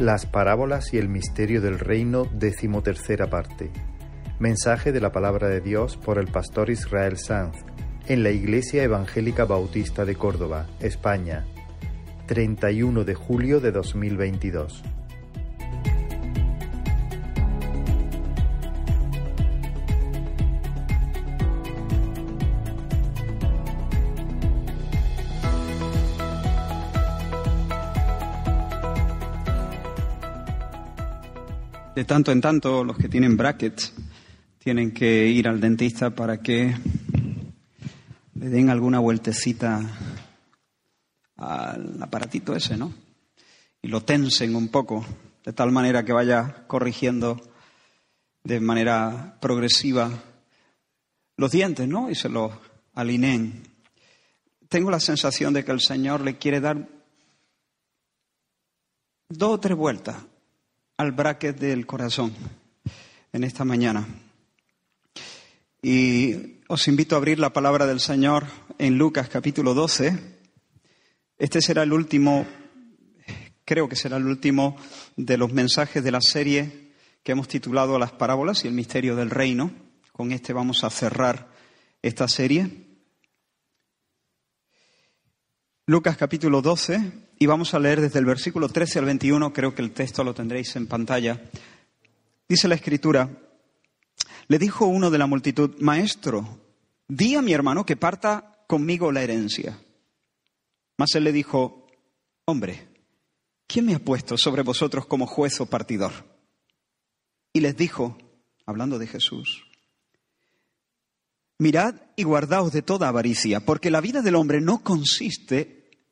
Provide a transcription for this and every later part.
Las parábolas y el misterio del reino, decimotercera parte. Mensaje de la palabra de Dios por el pastor Israel Sanz en la Iglesia Evangélica Bautista de Córdoba, España, 31 de julio de 2022. De tanto en tanto, los que tienen brackets tienen que ir al dentista para que le den alguna vueltecita al aparatito ese, ¿no? Y lo tensen un poco, de tal manera que vaya corrigiendo de manera progresiva los dientes, ¿no? Y se los alineen. Tengo la sensación de que el Señor le quiere dar dos o tres vueltas al bracket del corazón en esta mañana. Y os invito a abrir la palabra del Señor en Lucas capítulo 12. Este será el último, creo que será el último de los mensajes de la serie que hemos titulado Las parábolas y el misterio del reino. Con este vamos a cerrar esta serie. Lucas capítulo 12 y vamos a leer desde el versículo 13 al 21, creo que el texto lo tendréis en pantalla. Dice la escritura, le dijo uno de la multitud, Maestro, di a mi hermano que parta conmigo la herencia. Mas él le dijo, Hombre, ¿quién me ha puesto sobre vosotros como juez o partidor? Y les dijo, hablando de Jesús, Mirad y guardaos de toda avaricia, porque la vida del hombre no consiste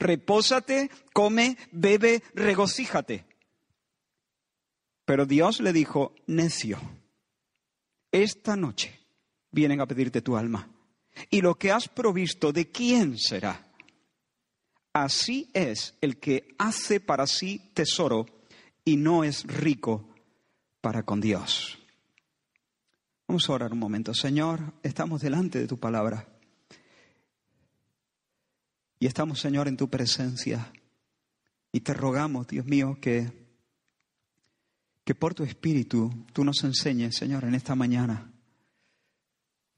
repósate, come, bebe, regocíjate. Pero Dios le dijo, necio, esta noche vienen a pedirte tu alma. Y lo que has provisto, ¿de quién será? Así es el que hace para sí tesoro y no es rico para con Dios. Vamos a orar un momento. Señor, estamos delante de tu palabra. Y estamos, Señor, en tu presencia. Y te rogamos, Dios mío, que, que por tu Espíritu tú nos enseñes, Señor, en esta mañana.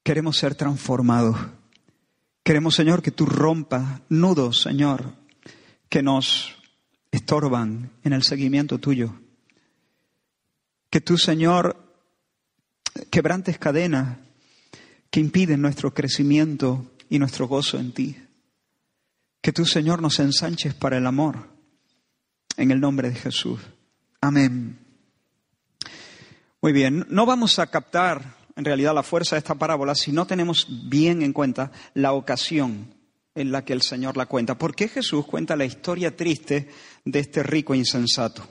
Queremos ser transformados. Queremos, Señor, que tú rompas nudos, Señor, que nos estorban en el seguimiento tuyo. Que tú, Señor, quebrantes cadenas que impiden nuestro crecimiento y nuestro gozo en ti. Que tú, Señor, nos ensanches para el amor. En el nombre de Jesús. Amén. Muy bien, no vamos a captar en realidad la fuerza de esta parábola si no tenemos bien en cuenta la ocasión en la que el Señor la cuenta. ¿Por qué Jesús cuenta la historia triste de este rico insensato?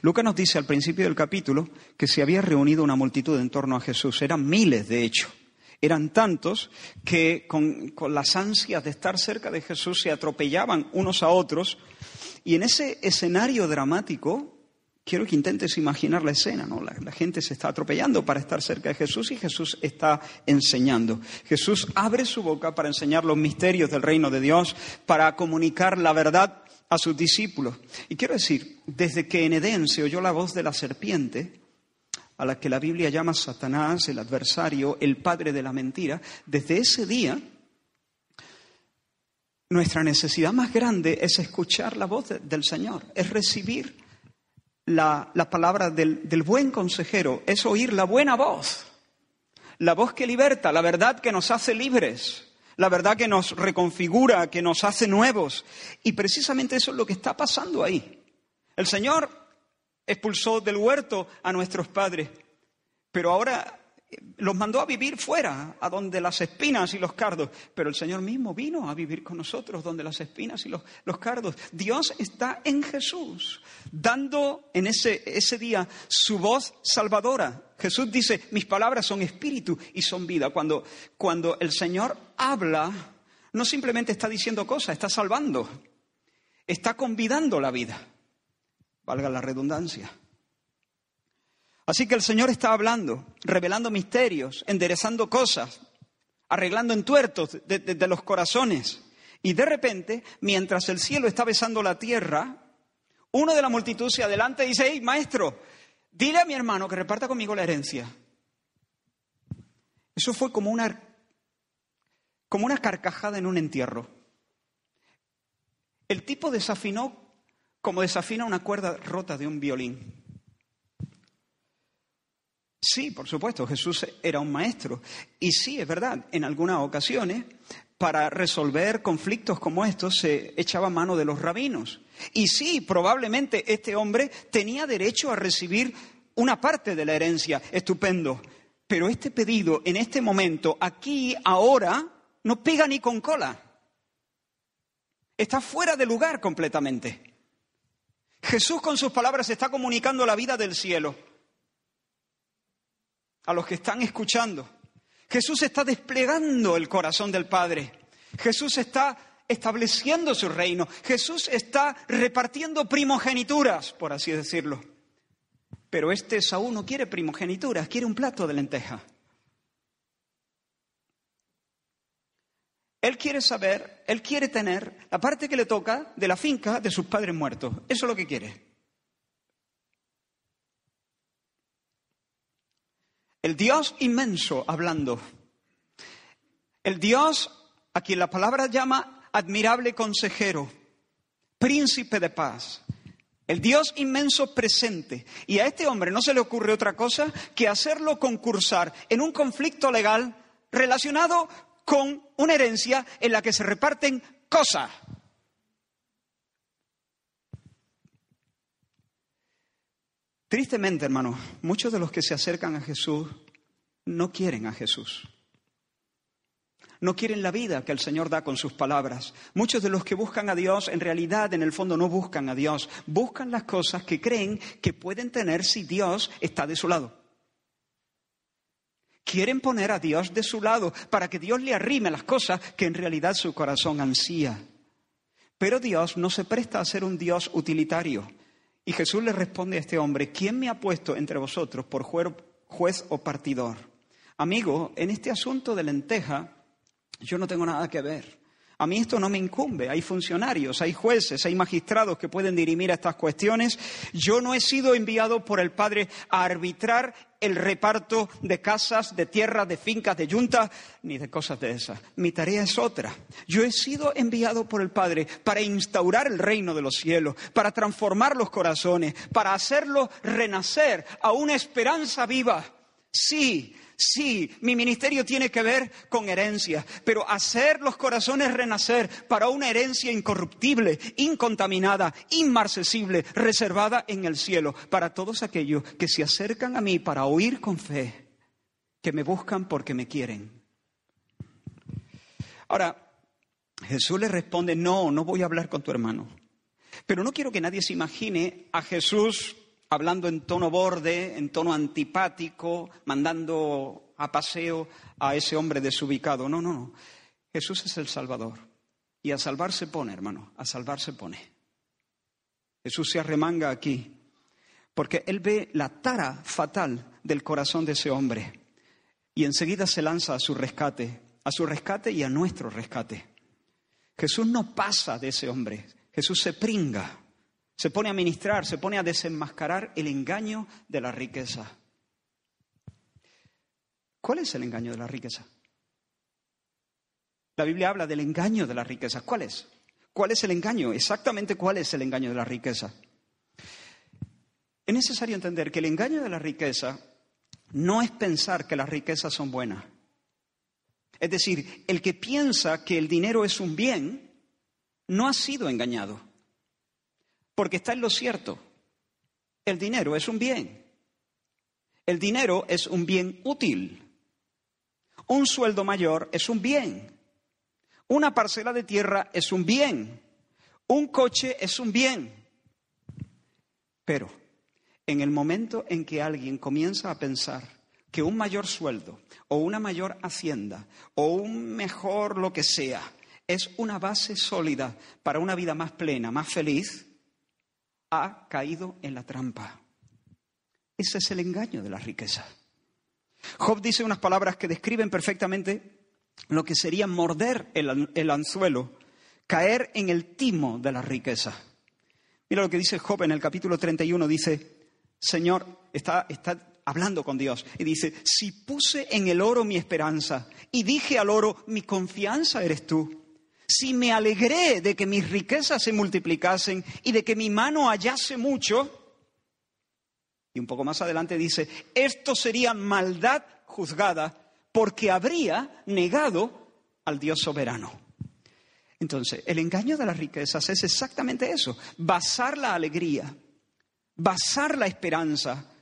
Lucas nos dice al principio del capítulo que se había reunido una multitud en torno a Jesús. Eran miles, de hecho eran tantos que con, las ansias de estar cerca de Jesús se atropellaban unos a otros. Y en ese escenario dramático, quiero que intentes imaginar la escena, ¿no? La, la, gente se está atropellando para estar cerca de Jesús y Jesús está enseñando. Jesús abre su boca para enseñar los misterios del reino de Dios, para comunicar la verdad a sus discípulos. Y quiero decir, desde que en Edén se oyó la voz de la serpiente, a la que la Biblia llama Satanás, el adversario, el padre de la mentira, desde ese día nuestra necesidad más grande es escuchar la voz del Señor, es recibir la, palabra del, del buen consejero, es oír la buena voz, la voz que liberta, la verdad que nos hace libres, la verdad que nos reconfigura, que nos hace nuevos. Y precisamente eso es lo que está pasando ahí. El Señor expulsó del huerto a nuestros padres, pero ahora los mandó a vivir fuera, a donde las espinas y los cardos, pero el Señor mismo vino a vivir con nosotros, donde las espinas y los, cardos. Dios está en Jesús, dando en ese, ese día su voz salvadora. Jesús dice, mis palabras son espíritu y son vida. Cuando, cuando el Señor habla, no simplemente está diciendo cosas, está salvando, está convidando la vida, valga la redundancia. Así que el Señor está hablando, revelando misterios, enderezando cosas, arreglando entuertos de, los corazones. Y de repente, mientras el cielo está besando la tierra, uno de la multitud se adelanta y dice, hey, maestro, dile a mi hermano que reparta conmigo la herencia. Eso fue como una, como una carcajada en un entierro. El tipo desafinó como desafina una cuerda rota de un violín. Sí, por supuesto, Jesús era un maestro. Y sí, es verdad, en algunas ocasiones, para resolver conflictos como estos, se echaba mano de los rabinos. Y sí, probablemente este hombre tenía derecho a recibir una parte de la herencia. Estupendo. Pero este pedido, en este momento, aquí, ahora, no pega ni con cola. Está fuera de lugar completamente. Jesús con sus palabras está comunicando la vida del cielo a los que están escuchando. Jesús está desplegando el corazón del Padre. Jesús está estableciendo su reino. Jesús está repartiendo primogenituras, por así decirlo. Pero este Saúl no quiere primogenituras, quiere un plato de lenteja. Él quiere saber, él quiere tener la parte que le toca de la finca de sus padres muertos. Eso es lo que quiere. El Dios inmenso hablando. El Dios a quien la palabra llama admirable consejero, príncipe de paz. El Dios inmenso presente. Y a este hombre no se le ocurre otra cosa que hacerlo concursar en un conflicto legal relacionado con una herencia en la que se reparten cosas. Tristemente, hermanos, muchos de los que se acercan a Jesús no quieren a Jesús. No quieren la vida que el Señor da con sus palabras. Muchos de los que buscan a Dios en realidad en el fondo no buscan a Dios, buscan las cosas que creen que pueden tener si Dios está de su lado. Quieren poner a Dios de su lado para que Dios le arrime las cosas que en realidad su corazón ansía. Pero Dios no se presta a ser un Dios utilitario. Y Jesús le responde a este hombre, ¿quién me ha puesto entre vosotros por juez o partidor? Amigo, en este asunto de lenteja, yo no tengo nada que ver. A mí esto no me incumbe. Hay funcionarios, hay jueces, hay magistrados que pueden dirimir estas cuestiones. Yo no he sido enviado por el Padre a arbitrar el reparto de casas, de tierras, de fincas, de yuntas, ni de cosas de esas. Mi tarea es otra. Yo he sido enviado por el Padre para instaurar el reino de los cielos, para transformar los corazones, para hacerlos renacer a una esperanza viva. Sí, Sí, mi ministerio tiene que ver con herencia, pero hacer los corazones renacer para una herencia incorruptible, incontaminada, inmarcesible, reservada en el cielo, para todos aquellos que se acercan a mí para oír con fe, que me buscan porque me quieren. Ahora, Jesús le responde, no, no voy a hablar con tu hermano. Pero no quiero que nadie se imagine a Jesús hablando en tono borde, en tono antipático, mandando a paseo a ese hombre desubicado. No, no, no. Jesús es el Salvador. Y a salvar se pone, hermano, a salvar se pone. Jesús se arremanga aquí, porque él ve la tara fatal del corazón de ese hombre y enseguida se lanza a su rescate, a su rescate y a nuestro rescate. Jesús no pasa de ese hombre, Jesús se pringa se pone a ministrar, se pone a desenmascarar el engaño de la riqueza. ¿Cuál es el engaño de la riqueza? La Biblia habla del engaño de la riqueza. ¿Cuál es? ¿Cuál es el engaño? Exactamente cuál es el engaño de la riqueza. Es necesario entender que el engaño de la riqueza no es pensar que las riquezas son buenas. Es decir, el que piensa que el dinero es un bien no ha sido engañado porque está en lo cierto. El dinero es un bien. El dinero es un bien útil. Un sueldo mayor es un bien. Una parcela de tierra es un bien. Un coche es un bien. Pero en el momento en que alguien comienza a pensar que un mayor sueldo o una mayor hacienda o un mejor lo que sea es una base sólida para una vida más plena, más feliz, ha caído en la trampa. Ese es el engaño de la riqueza. Job dice unas palabras que describen perfectamente lo que sería morder el, anzuelo, caer en el timo de la riqueza. Mira lo que dice Job en el capítulo 31, dice, Señor, está, está hablando con Dios, y dice, si puse en el oro mi esperanza y dije al oro, mi confianza eres tú, si me alegré de que mis riquezas se multiplicasen y de que mi mano hallase mucho, y un poco más adelante dice, esto sería maldad juzgada porque habría negado al Dios soberano. Entonces, el engaño de las riquezas es exactamente eso, basar la alegría, basar la esperanza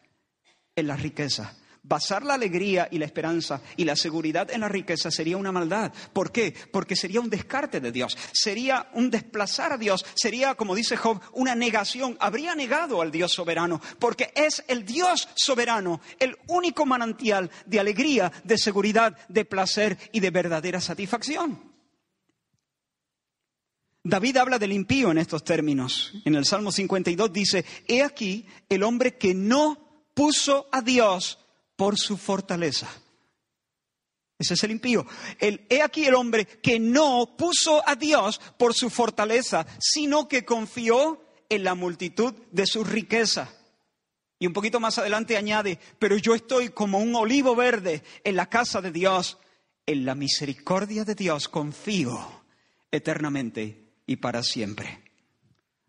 en la riqueza. Basar la alegría y la esperanza y la seguridad en la riqueza sería una maldad. ¿Por qué? Porque sería un descarte de Dios, sería un desplazar a Dios, sería, como dice Job, una negación. Habría negado al Dios soberano, porque es el Dios soberano, el único manantial de alegría, de seguridad, de placer y de verdadera satisfacción. David habla del impío en estos términos. En el Salmo 52 dice, He aquí el hombre que no puso a Dios por su fortaleza. Ese es el impío. El, he aquí el hombre que no puso a Dios por su fortaleza, sino que confió en la multitud de su riqueza. Y un poquito más adelante añade, pero yo estoy como un olivo verde en la casa de Dios. En la misericordia de Dios confío eternamente y para siempre.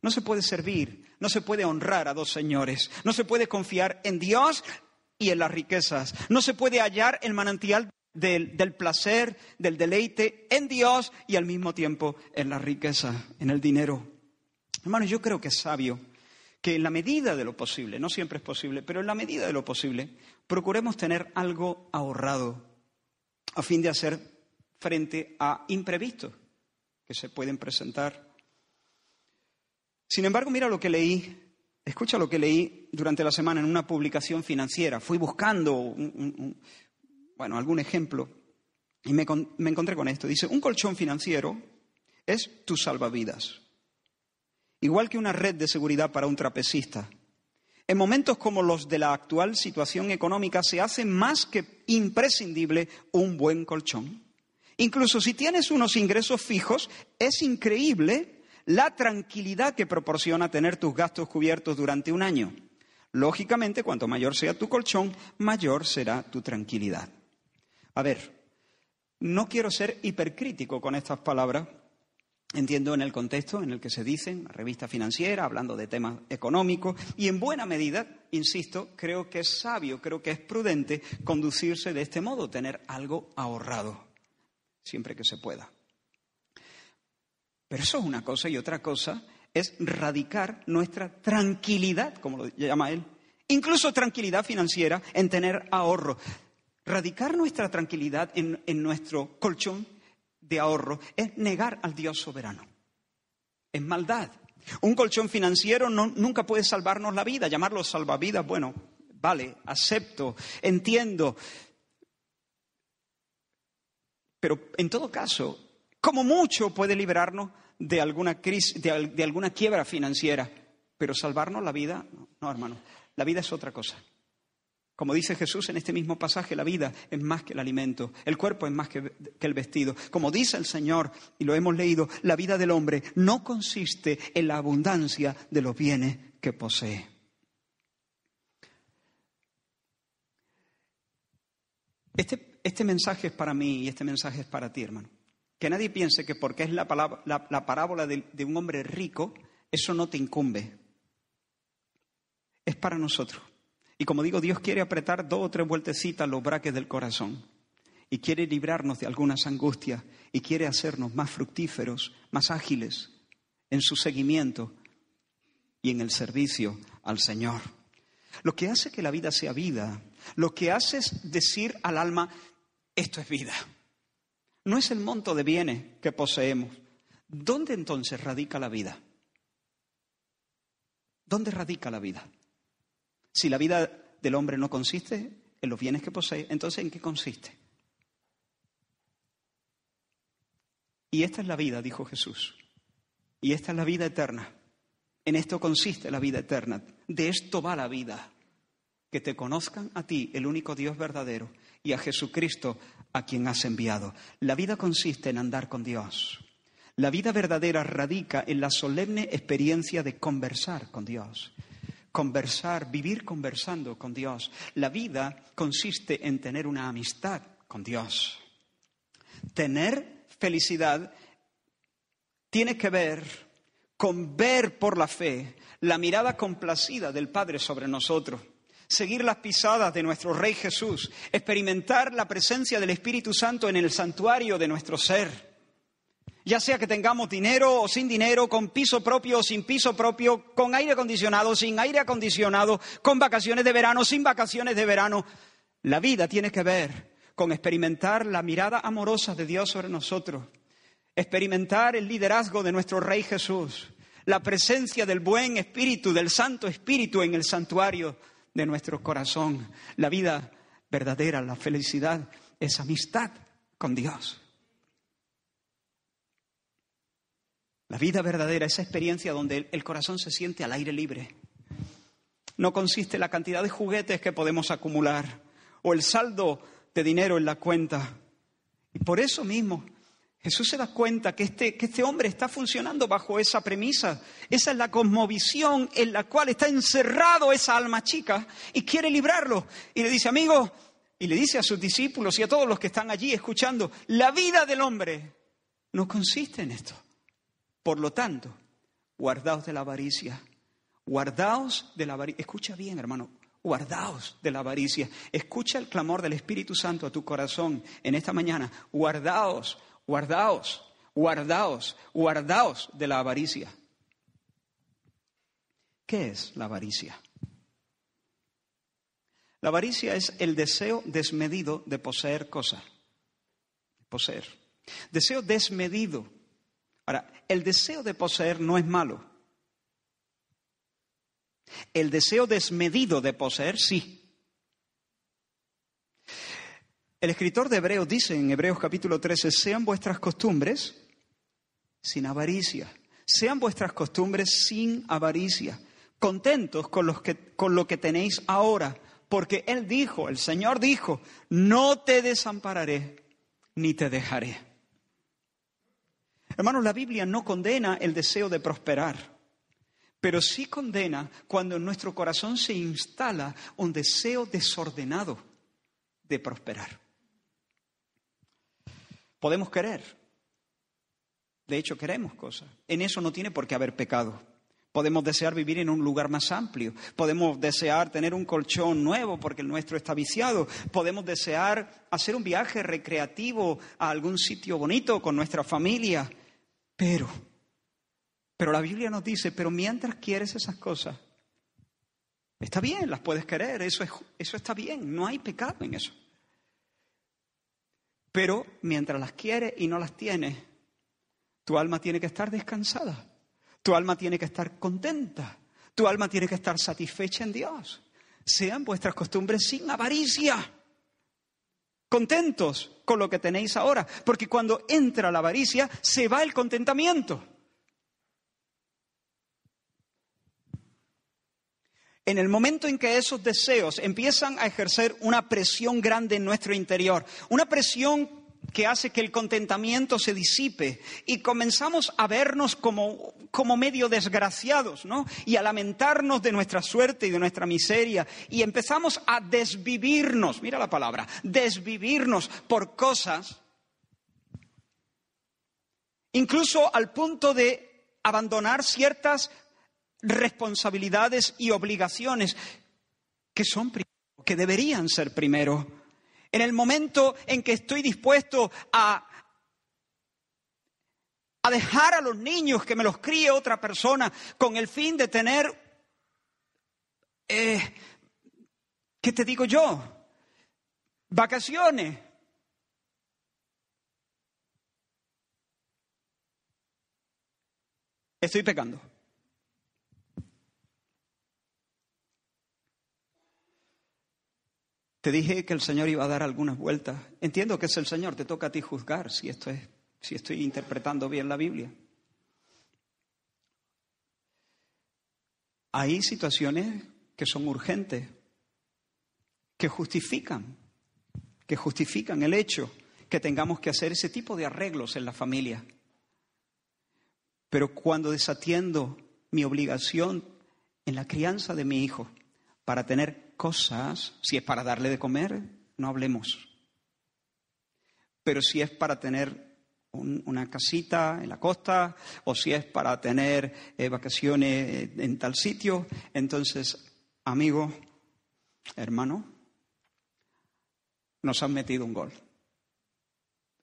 No se puede servir, no se puede honrar a dos señores, no se puede confiar en Dios y en las riquezas. No se puede hallar el manantial del, del, placer, del deleite en Dios y al mismo tiempo en la riqueza, en el dinero. Hermanos, yo creo que es sabio que en la medida de lo posible, no siempre es posible, pero en la medida de lo posible, procuremos tener algo ahorrado a fin de hacer frente a imprevistos que se pueden presentar. Sin embargo, mira lo que leí Escucha lo que leí durante la semana en una publicación financiera. Fui buscando bueno, algún ejemplo y me, me encontré con esto. Dice, un colchón financiero es tu salvavidas, igual que una red de seguridad para un trapecista. En momentos como los de la actual situación económica se hace más que imprescindible un buen colchón. Incluso si tienes unos ingresos fijos, es increíble la tranquilidad que proporciona tener tus gastos cubiertos durante un año. Lógicamente, cuanto mayor sea tu colchón, mayor será tu tranquilidad. A ver, no quiero ser hipercrítico con estas palabras. Entiendo en el contexto en el que se dicen, revista financiera, hablando de temas económicos, y en buena medida, insisto, creo que es sabio, creo que es prudente conducirse de este modo, tener algo ahorrado, siempre que se pueda. Pero eso es una cosa y otra cosa es radicar nuestra tranquilidad, como lo llama él, incluso tranquilidad financiera en tener ahorro. Radicar nuestra tranquilidad en, nuestro colchón de ahorro es negar al Dios soberano. Es maldad. Un colchón financiero nunca puede salvarnos la vida. Llamarlo salvavidas, bueno, vale, acepto, entiendo. Pero en todo caso, como mucho puede librarnos de alguna crisis, de, alguna quiebra financiera, pero salvarnos la vida, no, hermano, la vida es otra cosa. Como dice Jesús en este mismo pasaje, la vida es más que el alimento, el cuerpo es más que, que, el vestido. Como dice el Señor, y lo hemos leído, la vida del hombre no consiste en la abundancia de los bienes que posee. Este, este mensaje es para mí y este mensaje es para ti, hermano. Que nadie piense que porque es la, parábola de, de un hombre rico, eso no te incumbe. Es para nosotros. Y como digo, Dios quiere apretar dos o tres vueltecitas los braques del corazón. Y quiere librarnos de algunas angustias. Y quiere hacernos más fructíferos, más ágiles en su seguimiento y en el servicio al Señor. Lo que hace que la vida sea vida, lo que hace es decir al alma, esto es vida. No es el monto de bienes que poseemos. ¿Dónde entonces radica la vida? ¿Dónde radica la vida? Si la vida del hombre no consiste en los bienes que posee, entonces ¿en qué consiste? Y esta es la vida, dijo Jesús. Y esta es la vida eterna. En esto consiste la vida eterna. De esto va la vida. Que te conozcan a ti, el único Dios verdadero, y a Jesucristo, a quien has enviado. La vida consiste en andar con Dios. La vida verdadera radica en la solemne experiencia de conversar con Dios. Conversar, vivir conversando con Dios. La vida consiste en tener una amistad con Dios. Tener felicidad tiene que ver con ver por la fe la mirada complacida del Padre sobre nosotros seguir las pisadas de nuestro Rey Jesús, experimentar la presencia del Espíritu Santo en el santuario de nuestro ser. Ya sea que tengamos dinero o sin dinero, con piso propio o sin piso propio, con aire acondicionado, sin aire acondicionado, con vacaciones de verano, sin vacaciones de verano. La vida tiene que ver con experimentar la mirada amorosa de Dios sobre nosotros, experimentar el liderazgo de nuestro Rey Jesús, la presencia del buen Espíritu, del Santo Espíritu en el santuario de nuestro corazón. La vida verdadera, la felicidad, es amistad con Dios. La vida verdadera, esa experiencia donde el corazón se siente al aire libre. No consiste en la cantidad de juguetes que podemos acumular o el saldo de dinero en la cuenta. Y por eso mismo Jesús se da cuenta que este, que este hombre está funcionando bajo esa premisa. Esa es la cosmovisión en la cual está encerrado esa alma chica y quiere librarlo. Y le dice, amigo, y le dice a sus discípulos y a todos los que están allí escuchando, la vida del hombre no consiste en esto. Por lo tanto, guardaos de la avaricia. Guardaos de la avaricia. Escucha bien, hermano. Guardaos de la avaricia. Escucha el clamor del Espíritu Santo a tu corazón en esta mañana. Guardaos Guardaos, guardaos, guardaos de la avaricia. ¿Qué es la avaricia? La avaricia es el deseo desmedido de poseer cosas. Poseer. Deseo desmedido. Ahora, el deseo de poseer no es malo. El deseo desmedido de poseer sí. El escritor de Hebreos dice en Hebreos capítulo 13, sean vuestras costumbres sin avaricia, sean vuestras costumbres sin avaricia, contentos con, los que, con lo que tenéis ahora, porque Él dijo, el Señor dijo, no te desampararé ni te dejaré. Hermanos, la Biblia no condena el deseo de prosperar, pero sí condena cuando en nuestro corazón se instala un deseo desordenado de prosperar. Podemos querer. De hecho, queremos cosas. En eso no tiene por qué haber pecado. Podemos desear vivir en un lugar más amplio. Podemos desear tener un colchón nuevo porque el nuestro está viciado. Podemos desear hacer un viaje recreativo a algún sitio bonito con nuestra familia. Pero, pero la Biblia nos dice, pero mientras quieres esas cosas, está bien, las puedes querer, eso, es, eso está bien, no hay pecado en eso. Pero mientras las quieres y no las tienes, tu alma tiene que estar descansada, tu alma tiene que estar contenta, tu alma tiene que estar satisfecha en Dios. Sean vuestras costumbres sin avaricia, contentos con lo que tenéis ahora, porque cuando entra la avaricia se va el contentamiento. En el momento en que esos deseos empiezan a ejercer una presión grande en nuestro interior, una presión que hace que el contentamiento se disipe y comenzamos a vernos como, como medio desgraciados, ¿no? Y a lamentarnos de nuestra suerte y de nuestra miseria y empezamos a desvivirnos, mira la palabra, desvivirnos por cosas, incluso al punto de abandonar ciertas responsabilidades y obligaciones que son primero, que deberían ser primero. En el momento en que estoy dispuesto a, a dejar a los niños que me los críe otra persona con el fin de tener, eh, ¿qué te digo yo? Vacaciones. Estoy pecando. Te dije que el Señor iba a dar algunas vueltas. Entiendo que es el Señor, te toca a ti juzgar si esto es, si estoy interpretando bien la Biblia. Hay situaciones que son urgentes, que justifican, que justifican el hecho que tengamos que hacer ese tipo de arreglos en la familia. Pero cuando desatiendo mi obligación en la crianza de mi hijo para tener cosas, si es para darle de comer, no hablemos. Pero si es para tener una casita en la costa o si es para tener eh, vacaciones en tal sitio, entonces, amigo, hermano, nos han metido un gol.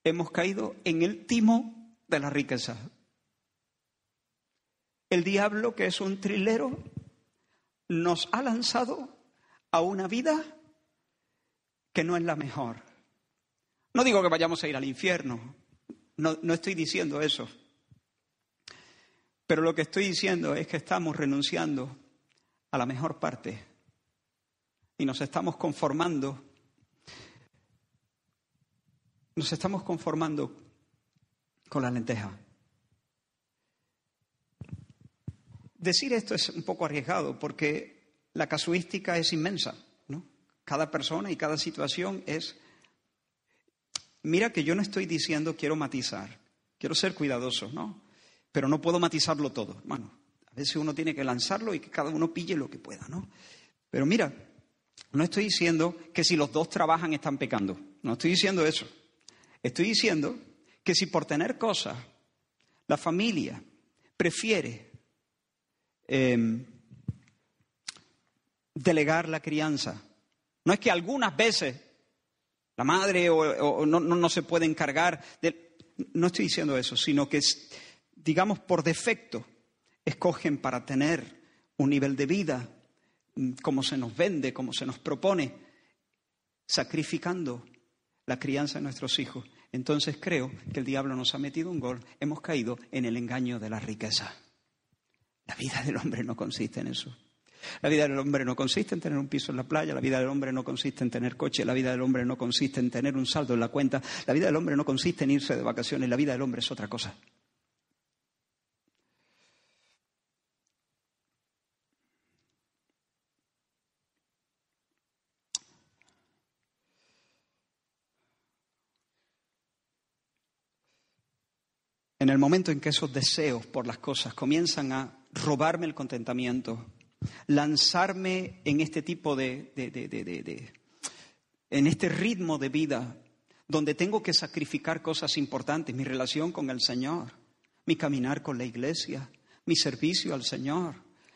Hemos caído en el timo de la riqueza. El diablo, que es un trilero, nos ha lanzado a una vida que no es la mejor. No digo que vayamos a ir al infierno, no, no estoy diciendo eso. Pero lo que estoy diciendo es que estamos renunciando a la mejor parte y nos estamos conformando, nos estamos conformando con la lenteja. Decir esto es un poco arriesgado porque la casuística es inmensa, ¿no? Cada persona y cada situación es... Mira que yo no estoy diciendo quiero matizar, quiero ser cuidadoso, ¿no? Pero no puedo matizarlo todo, hermano. A veces uno tiene que lanzarlo y que cada uno pille lo que pueda, ¿no? Pero mira, no estoy diciendo que si los dos trabajan están pecando, no estoy diciendo eso. Estoy diciendo que si por tener cosas la familia prefiere Em, delegar la crianza. No es que algunas veces la madre o, no, se puede encargar de... No estoy diciendo eso, sino que, digamos, por defecto, escogen para tener un nivel de vida mm, como se nos vende, como se nos propone, sacrificando la crianza de nuestros hijos. Entonces creo que el diablo nos ha metido un gol, hemos caído en el engaño de la riqueza. La vida del hombre no consiste en eso. La vida del hombre no consiste en tener un piso en la playa, la vida del hombre no consiste en tener coche, la vida del hombre no consiste en tener un saldo en la cuenta, la vida del hombre no consiste en irse de vacaciones, la vida del hombre es otra cosa. En el momento en que esos deseos por las cosas comienzan a robarme el contentamiento, lanzarme en este tipo de, en este ritmo de vida donde tengo que sacrificar cosas importantes, mi relación con el Señor, mi caminar con la iglesia, mi servicio al Señor,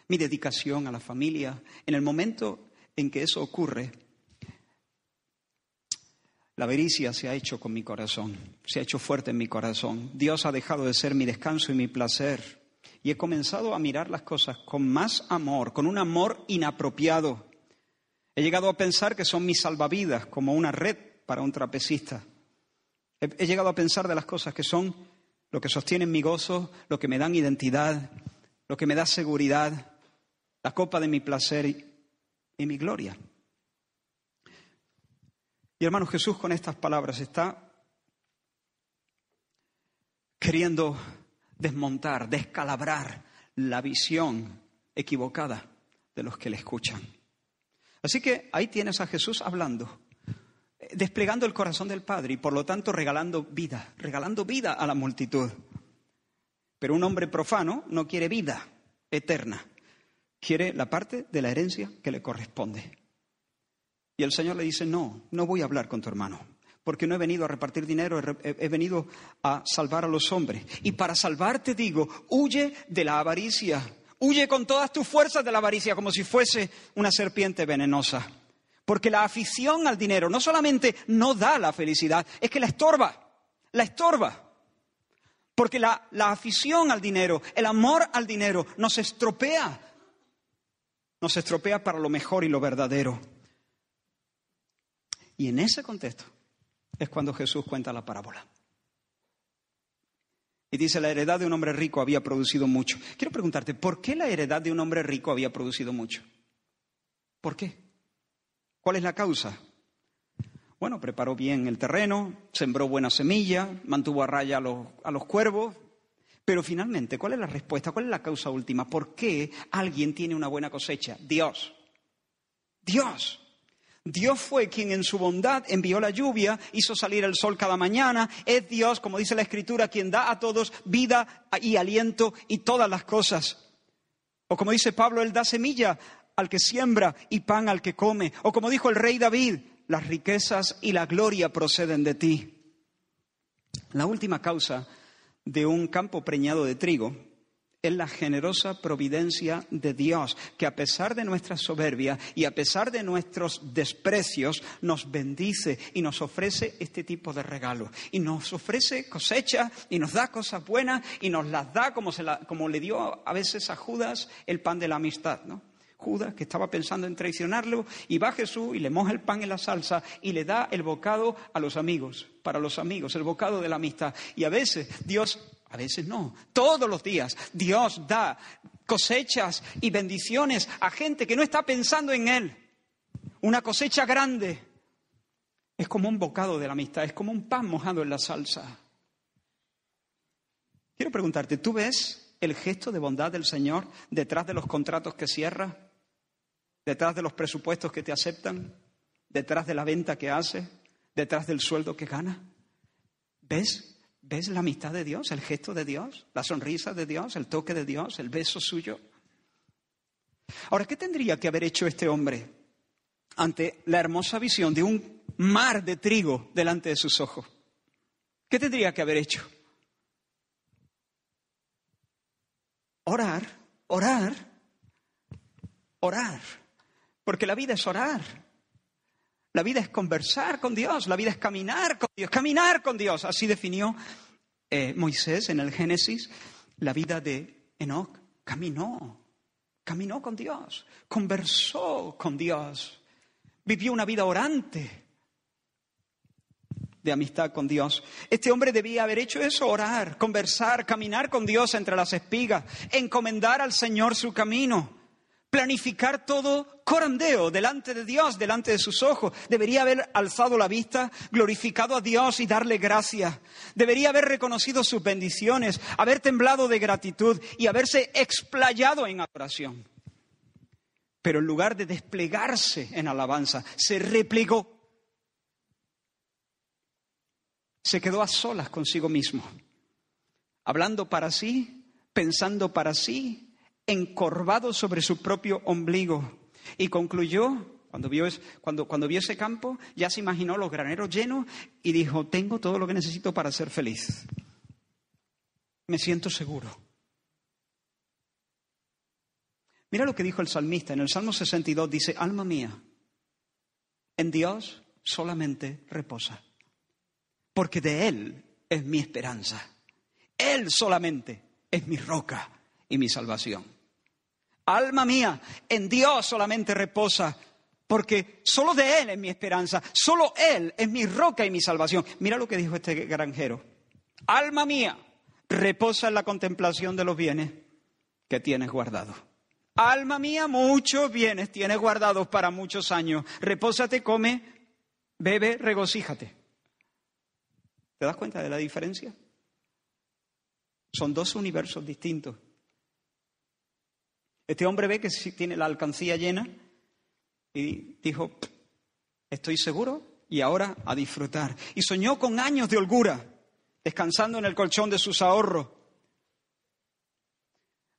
mi dedicación a la familia. En el momento en que eso ocurre, la avaricia se ha hecho con mi corazón, se ha hecho fuerte en mi corazón. Dios ha dejado de ser mi descanso y mi placer y he comenzado a mirar las cosas con más amor, con un amor inapropiado. He llegado a pensar que son mis salvavidas, como una red para un trapecista. He, llegado a pensar de las cosas que son lo que sostienen mi gozo, lo que me dan identidad, lo que me da seguridad, la copa de mi placer y mi gloria. Y hermano Jesús con estas palabras está queriendo desmontar, descalabrar la visión equivocada de los que le escuchan. Así que ahí tienes a Jesús hablando, desplegando el corazón del Padre y por lo tanto regalando vida, regalando vida a la multitud. Pero un hombre profano no quiere vida eterna, quiere la parte de la herencia que le corresponde. Y el Señor le dice, no, no voy a hablar con tu hermano, porque no he venido a repartir dinero, he, venido a salvar a los hombres. Y para salvarte digo, huye de la avaricia, huye con todas tus fuerzas de la avaricia, como si fuese una serpiente venenosa. Porque la afición al dinero no solamente no da la felicidad, es que la estorba, la estorba. Porque la, la afición al dinero, el amor al dinero nos estropea, nos estropea para lo mejor y lo verdadero. Y en ese contexto, es cuando Jesús cuenta la parábola. Y dice, la heredad de un hombre rico había producido mucho. Quiero preguntarte, ¿por qué la heredad de un hombre rico había producido mucho? ¿Por qué? ¿Cuál es la causa? Bueno, preparó bien el terreno, sembró buena semilla, mantuvo a raya a los, a los cuervos, pero finalmente, ¿cuál es la respuesta? ¿Cuál es la causa última? ¿Por qué alguien tiene una buena cosecha? Dios. Dios. Dios fue quien en su bondad envió la lluvia, hizo salir el sol cada mañana. Es Dios, como dice la Escritura, quien da a todos vida y aliento y todas las cosas. O como dice Pablo, Él da semilla al que siembra y pan al que come. O como dijo el rey David, las riquezas y la gloria proceden de ti. La última causa de un campo preñado de trigo es la generosa providencia de Dios, que a pesar de nuestra soberbia y a pesar de nuestros desprecios, nos bendice y nos ofrece este tipo de regalos. Y nos ofrece cosecha y nos da cosas buenas y nos las da como, se como le dio a veces a Judas el pan de la amistad, ¿no? Judas, que estaba pensando en traicionarlo, y va Jesús y le moja el pan en la salsa y le da el bocado a los amigos, para los amigos, el bocado de la amistad. Y a veces Dios a veces no. Todos los días Dios da cosechas y bendiciones a gente que no está pensando en Él. Una cosecha grande es como un bocado de la amistad, es como un pan mojado en la salsa. Quiero preguntarte, ¿tú ves el gesto de bondad del Señor detrás de los contratos que cierra? ¿Detrás de los presupuestos que te aceptan? ¿Detrás de la venta que hace? ¿Detrás del sueldo que gana? ¿Ves ¿Ves la amistad de Dios, el gesto de Dios, la sonrisa de Dios, el toque de Dios, el beso suyo? Ahora, ¿qué tendría que haber hecho este hombre ante la hermosa visión de un mar de trigo delante de sus ojos? ¿Qué tendría que haber hecho? Orar, orar, orar, porque la vida es orar. La vida es conversar con Dios, la vida es caminar con Dios, caminar con Dios. Así definió eh, Moisés en el Génesis la vida de Enoch. Caminó, caminó con Dios, conversó con Dios, vivió una vida orante de amistad con Dios. Este hombre debía haber hecho eso, orar, conversar, caminar con Dios entre las espigas, encomendar al Señor su camino planificar todo corandeo delante de Dios, delante de sus ojos. Debería haber alzado la vista, glorificado a Dios y darle gracias. Debería haber reconocido sus bendiciones, haber temblado de gratitud y haberse explayado en adoración. Pero en lugar de desplegarse en alabanza, se replegó. Se quedó a solas consigo mismo, hablando para sí, pensando para sí, encorvado sobre su propio ombligo. Y concluyó, cuando vio, cuando, cuando vio ese campo, ya se imaginó los graneros llenos y dijo, tengo todo lo que necesito para ser feliz. Me siento seguro. Mira lo que dijo el salmista en el Salmo 62, dice, alma mía, en Dios solamente reposa, porque de Él es mi esperanza. Él solamente es mi roca y mi salvación. Alma mía, en Dios solamente reposa, porque solo de Él es mi esperanza, solo Él es mi roca y mi salvación. Mira lo que dijo este granjero. Alma mía, reposa en la contemplación de los bienes que tienes guardados. Alma mía, muchos bienes tienes guardados para muchos años. Repósate, come, bebe, regocíjate. ¿Te das cuenta de la diferencia? Son dos universos distintos. Este hombre ve que tiene la alcancía llena y dijo, estoy seguro y ahora a disfrutar. Y soñó con años de holgura, descansando en el colchón de sus ahorros.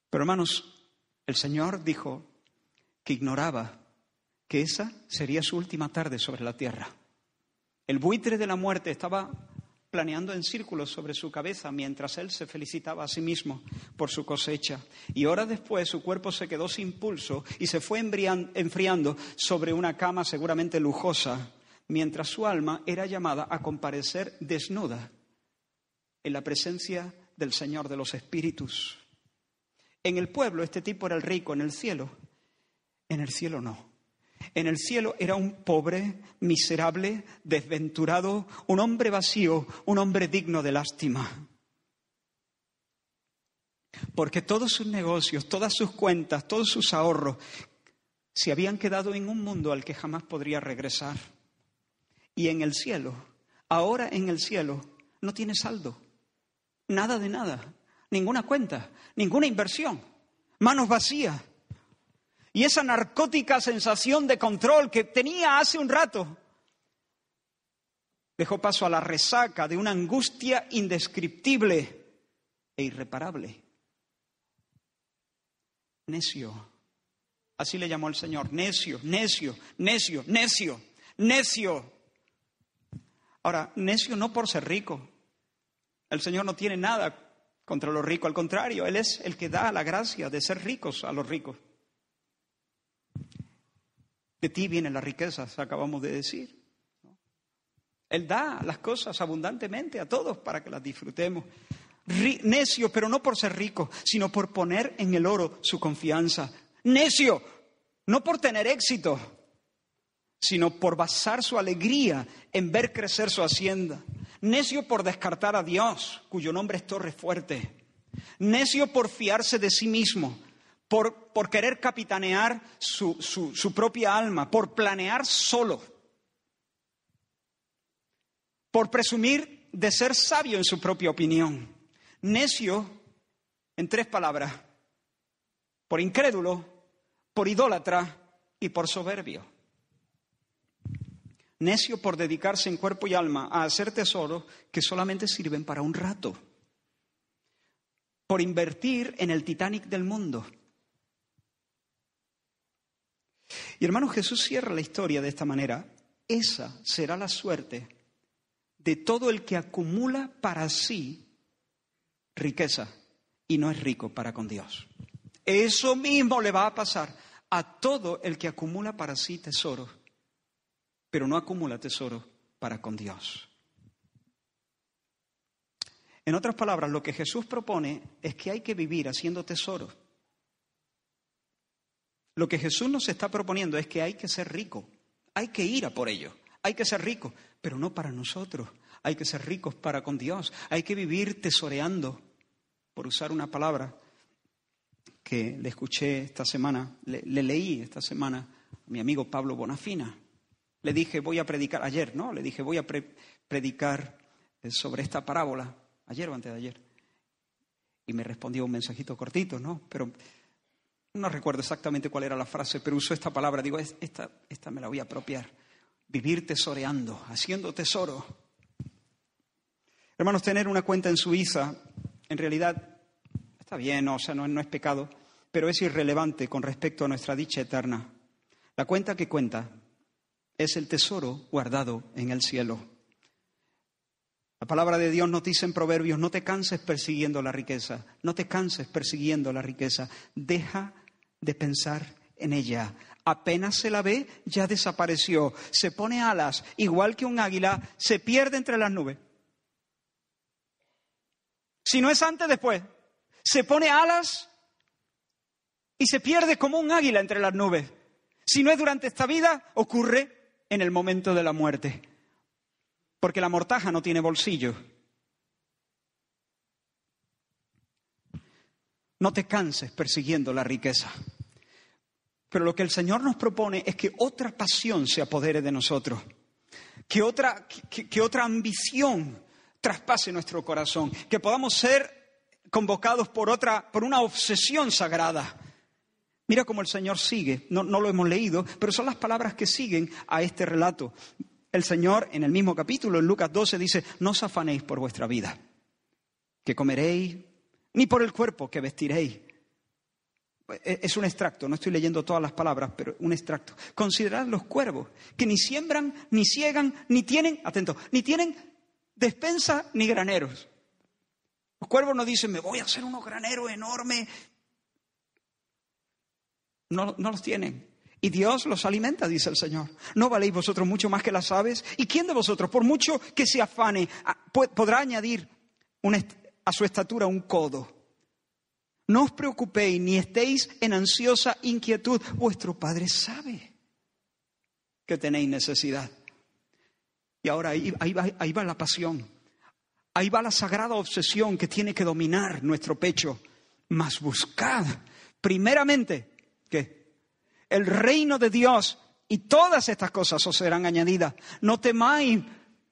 Pero hermanos, el Señor dijo que ignoraba que esa sería su última tarde sobre la tierra. El buitre de la muerte estaba planeando en círculos sobre su cabeza mientras él se felicitaba a sí mismo por su cosecha. Y horas después su cuerpo se quedó sin pulso y se fue enfriando sobre una cama seguramente lujosa, mientras su alma era llamada a comparecer desnuda en la presencia del Señor de los Espíritus. En el pueblo este tipo era el rico, en el cielo, en el cielo no. En el cielo era un pobre, miserable, desventurado, un hombre vacío, un hombre digno de lástima. Porque todos sus negocios, todas sus cuentas, todos sus ahorros se habían quedado en un mundo al que jamás podría regresar. Y en el cielo, ahora en el cielo, no tiene saldo. Nada de nada. Ninguna cuenta, ninguna inversión. Manos vacías. Y esa narcótica sensación de control que tenía hace un rato dejó paso a la resaca de una angustia indescriptible e irreparable. Necio. Así le llamó el Señor. Necio, necio, necio, necio, necio. Ahora, necio no por ser rico. El Señor no tiene nada contra los ricos, al contrario, Él es el que da la gracia de ser ricos a los ricos. De ti vienen las riquezas, acabamos de decir. Él da las cosas abundantemente a todos para que las disfrutemos. necio, pero no por ser rico, sino por poner en el oro su confianza. Necio, no por tener éxito, sino por basar su alegría en ver crecer su hacienda. Necio por descartar a Dios, cuyo nombre es torre fuerte. Necio por fiarse de sí mismo, por, querer capitanear su, su propia alma, por planear solo, por presumir de ser sabio en su propia opinión. Necio, en tres palabras, por incrédulo, por idólatra y por soberbio. Necio por dedicarse en cuerpo y alma a hacer tesoros que solamente sirven para un rato. Por invertir en el Titanic del mundo. Y hermano, Jesús cierra la historia de esta manera. Esa será la suerte de todo el que acumula para sí riqueza y no es rico para con Dios. Eso mismo le va a pasar a todo el que acumula para sí tesoros, pero no acumula tesoros para con Dios. En otras palabras, lo que Jesús propone es que hay que vivir haciendo tesoros. Lo que Jesús nos está proponiendo es que hay que ser rico, hay que ir a por ello, hay que ser rico, pero no para nosotros, hay que ser ricos para con Dios, hay que vivir tesoreando, por usar una palabra que le escuché esta semana, le, leí esta semana a mi amigo Pablo Bonafina. Le dije, voy a predicar, ayer, ¿no? Le dije, voy a predicar eh, sobre esta parábola, ayer o antes de ayer. Y me respondió un mensajito cortito, ¿no? Pero no recuerdo exactamente cuál era la frase, pero usó esta palabra. Digo, esta, esta me la voy a apropiar. Vivir tesoreando, haciendo tesoro. Hermanos, tener una cuenta en Suiza, en realidad Está bien, o sea, no, no es pecado, pero es irrelevante con respecto a nuestra dicha eterna. La cuenta que cuenta es el tesoro guardado en el cielo. La palabra de Dios nos dice en Proverbios, no te canses persiguiendo la riqueza, no te canses persiguiendo la riqueza, deja de pensar en ella. Apenas se la ve, ya desapareció, se pone alas, igual que un águila, se pierde entre las nubes. Si no es antes, después se pone alas y se pierde como un águila entre las nubes. Si no es durante esta vida, ocurre en el momento de la muerte. Porque la mortaja no tiene bolsillo. No te canses persiguiendo la riqueza. Pero lo que el Señor nos propone es que otra pasión se apodere de nosotros, que otra, que otra ambición traspase nuestro corazón, que podamos ser convocados por otra, por una obsesión sagrada. Mira cómo el Señor sigue, no, no, lo hemos leído, pero son las palabras que siguen a este relato. El Señor en el mismo capítulo, en Lucas 12, dice, no os afanéis por vuestra vida, que comeréis, ni por el cuerpo que vestiréis. E, es un extracto, no estoy leyendo todas las palabras, pero un extracto. Considerad los cuervos, que ni siembran, ni ciegan, ni tienen, atento, ni tienen despensa ni graneros. Los cuervos no dicen, me voy a hacer unos graneros enormes. No, no los tienen. Y Dios los alimenta, dice el Señor. ¿No valéis vosotros mucho más que las aves? ¿Y quién de vosotros, por mucho que se afane, podrá añadir a su estatura un codo? No os preocupéis ni estéis en ansiosa inquietud. Vuestro Padre sabe que tenéis necesidad. Y ahora ahí, ahí va la pasión. Ahí va la sagrada obsesión que tiene que dominar nuestro pecho. Mas buscad primeramente que el reino de Dios y todas estas cosas os serán añadidas. No temáis,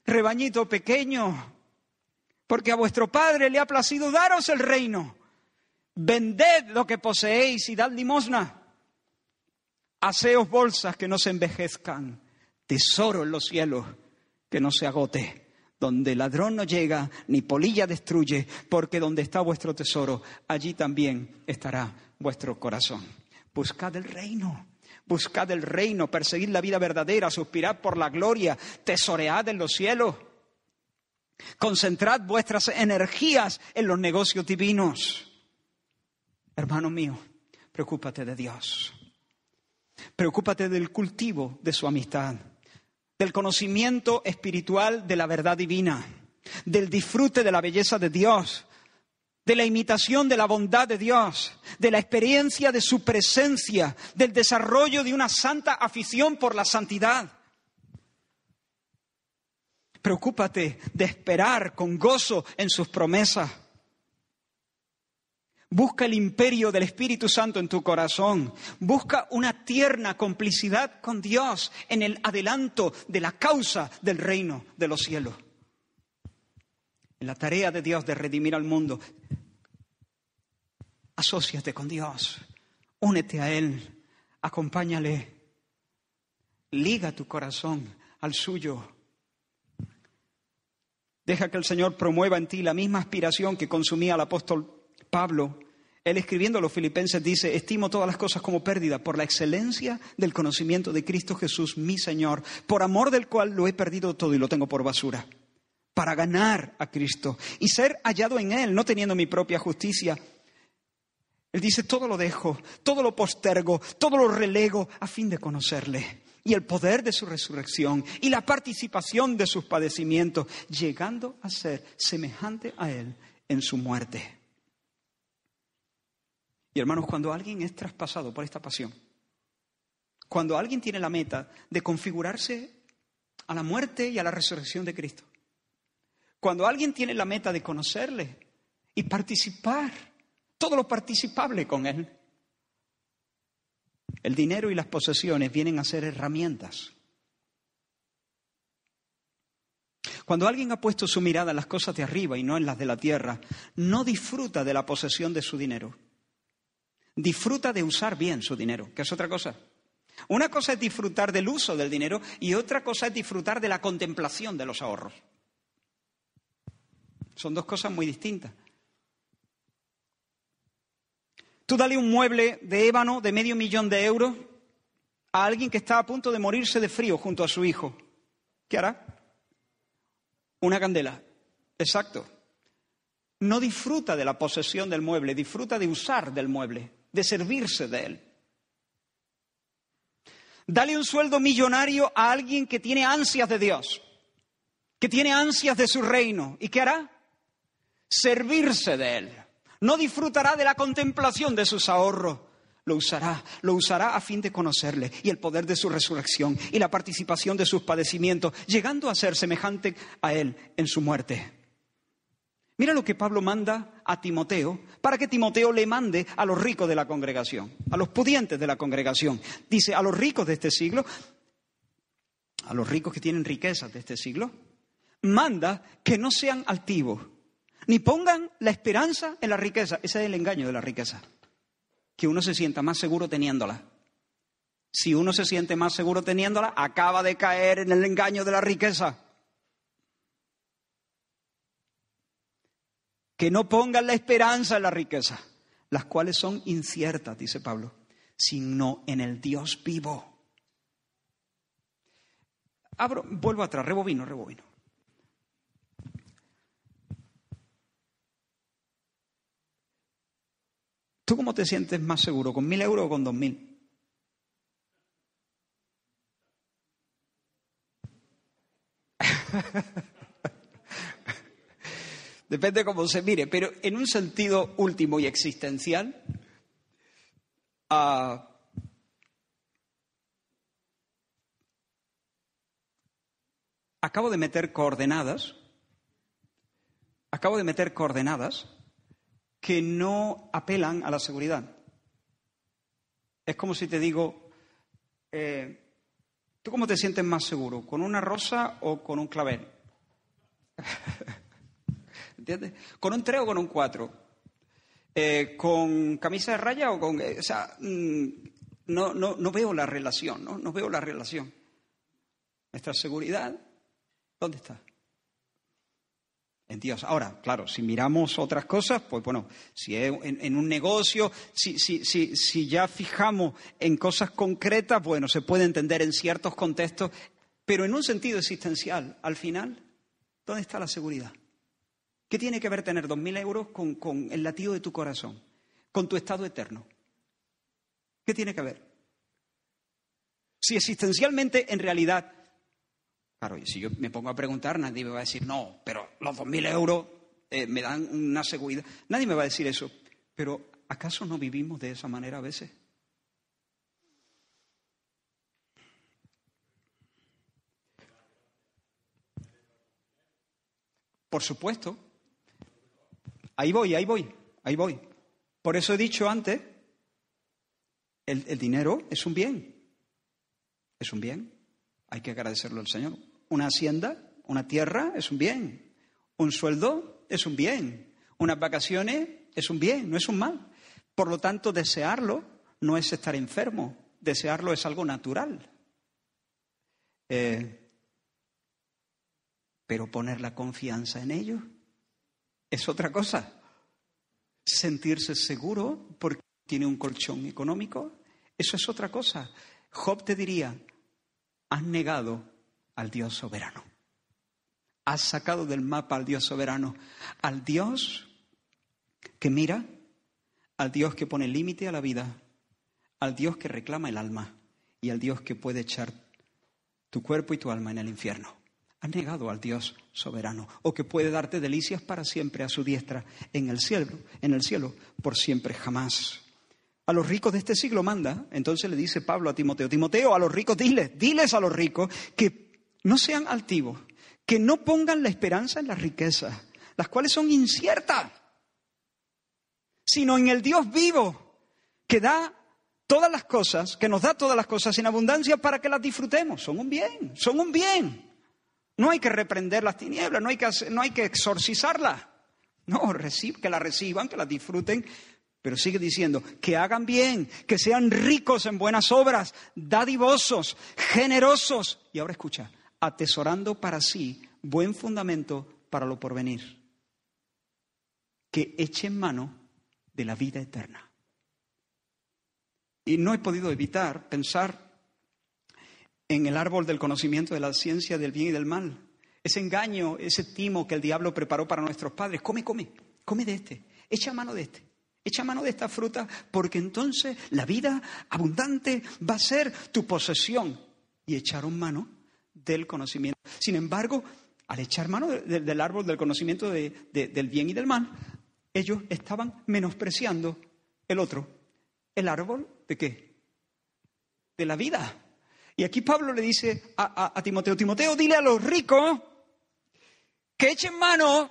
rebañito pequeño, porque a vuestro Padre le ha placido daros el reino. Vended lo que poseéis y dad limosna. Haceos bolsas que no se envejezcan, tesoro en los cielos que no se agote, donde ladrón no llega ni polilla destruye, porque donde está vuestro tesoro, allí también estará vuestro corazón. Buscad el reino, buscad el reino, perseguid la vida verdadera, suspirad por la gloria, tesoread en los cielos. Concentrad vuestras energías en los negocios divinos. Hermano mío, preocúpate de Dios. Preocúpate del cultivo de su amistad, del conocimiento espiritual de la verdad divina, del disfrute de la belleza de Dios, de la imitación de la bondad de Dios, de la experiencia de su presencia, del desarrollo de una santa afición por la santidad. Preocúpate de esperar con gozo en sus promesas. Busca el imperio del Espíritu Santo en tu corazón. Busca una tierna complicidad con Dios en el adelanto de la causa del reino de los cielos. En la tarea de Dios de redimir al mundo. Asociate con Dios. Únete a Él. Acompáñale. Liga tu corazón al suyo. Deja que el Señor promueva en ti la misma aspiración que consumía el apóstol Pablo, él escribiendo a los filipenses dice, estimo todas las cosas como pérdida por la excelencia del conocimiento de Cristo Jesús, mi Señor, por amor del cual lo he perdido todo y lo tengo por basura, para ganar a Cristo y ser hallado en Él, no teniendo mi propia justicia. Él dice, todo lo dejo, todo lo postergo, todo lo relego a fin de conocerle y el poder de su resurrección y la participación de sus padecimientos, llegando a ser semejante a Él en su muerte y hermanos, cuando alguien es traspasado por esta pasión, cuando alguien tiene la meta de configurarse a la muerte y a la resurrección de Cristo, cuando alguien tiene la meta de conocerle y participar, todo lo participable con Él, el dinero y las posesiones vienen a ser herramientas. Cuando alguien ha puesto su mirada en las cosas de arriba y no en las de la tierra, no disfruta de la posesión de su dinero disfruta de usar bien su dinero, que es otra cosa. Una cosa es disfrutar del uso del dinero y otra cosa es disfrutar de la contemplación de los ahorros. Son dos cosas muy distintas. Tú dale un mueble de ébano de medio millón de euros a alguien que está a punto de morirse de frío junto a su hijo. ¿Qué hará? Una candela. Exacto. No disfruta de la posesión del mueble, disfruta de usar del mueble de servirse de él. Dale un sueldo millonario a alguien que tiene ansias de Dios, que tiene ansias de su reino. ¿Y qué hará? Servirse de él. No disfrutará de la contemplación de sus ahorros. Lo usará, lo usará a fin de conocerle y el poder de su resurrección y la participación de sus padecimientos, llegando a ser semejante a él en su muerte. Mira lo que Pablo manda a Timoteo para que Timoteo le mande a los ricos de la congregación, a los pudientes de la congregación. Dice, a los ricos de este siglo, a los ricos que tienen riquezas de este siglo, manda que no sean altivos, ni pongan la esperanza en la riqueza. Ese es el engaño de la riqueza, que uno se sienta más seguro teniéndola. Si uno se siente más seguro teniéndola, acaba de caer en el engaño de la riqueza. Que no pongan la esperanza en la riqueza, las cuales son inciertas, dice Pablo, sino en el Dios vivo. Abro, vuelvo atrás, rebobino, rebobino. ¿Tú cómo te sientes más seguro, con mil euros o con dos mil? Depende cómo se mire, pero en un sentido último y existencial, ah, acabo de meter coordenadas, acabo de meter coordenadas que no apelan a la seguridad. Es como si te digo, eh, ¿tú cómo te sientes más seguro? ¿Con una rosa o con un clavel? ¿Entiendes? ¿Con un 3 o con un 4? Eh, ¿Con camisa de raya o con.? Eh, o sea, mm, no, no, no veo la relación, ¿no? No veo la relación. Nuestra seguridad, ¿dónde está? en Dios. Ahora, claro, si miramos otras cosas, pues bueno, si es en, un negocio, si, si, si, si, ya fijamos en cosas concretas, bueno, se puede entender en ciertos contextos, pero en un sentido existencial, al final, ¿dónde está la seguridad? ¿Qué tiene que ver tener dos mil euros con, el latido de tu corazón, con tu estado eterno? ¿Qué tiene que ver? Si existencialmente, en realidad, Claro, si yo me pongo a preguntar, nadie me va a decir, no, pero los 2.000 euros eh, me dan una seguridad. Nadie me va a decir eso. Pero ¿acaso no vivimos de esa manera a veces? Por supuesto. Ahí voy, ahí voy, ahí voy. Por eso he dicho antes, el, dinero es un bien. Es un bien. Hay que agradecerlo al Señor. Una hacienda, una tierra es un bien. Un sueldo es un bien. Unas vacaciones es un bien, no es un mal. Por lo tanto, desearlo no es estar enfermo. Desearlo es algo natural. Eh, pero poner la confianza en ello es otra cosa. Sentirse seguro porque tiene un colchón económico, eso es otra cosa. Job te diría, has negado al Dios soberano. Has sacado del mapa al Dios soberano, al Dios que mira, al Dios que pone límite a la vida, al Dios que reclama el alma y al Dios que puede echar tu cuerpo y tu alma en el infierno. Has negado al Dios soberano o que puede darte delicias para siempre a su diestra en el cielo, en el cielo por siempre jamás. A los ricos de este siglo manda, entonces le dice Pablo a Timoteo, Timoteo, a los ricos diles, diles a los ricos que no sean altivos, que no pongan la esperanza en las riquezas, las cuales son inciertas, sino en el Dios vivo, que da todas las cosas, que nos da todas las cosas en abundancia para que las disfrutemos. Son un bien, son un bien. No hay que reprender las tinieblas, no hay que, no que exorcizarlas. No, que las reciban, que las disfruten, pero sigue diciendo que hagan bien, que sean ricos en buenas obras, dadivosos, generosos. Y ahora escucha, atesorando para sí buen fundamento para lo porvenir, que echen mano de la vida eterna. Y no he podido evitar pensar en el árbol del conocimiento de la ciencia del bien y del mal, ese engaño, ese timo que el diablo preparó para nuestros padres. Come, come, come de este, echa mano de este. Echa mano de esta fruta porque entonces la vida abundante va a ser tu posesión. Y echaron mano del conocimiento. Sin embargo, al echar mano del árbol del conocimiento del bien y del mal, ellos estaban menospreciando el otro. ¿El árbol de qué? De la vida. Y aquí Pablo le dice a, a Timoteo, Timoteo, dile a los ricos que echen mano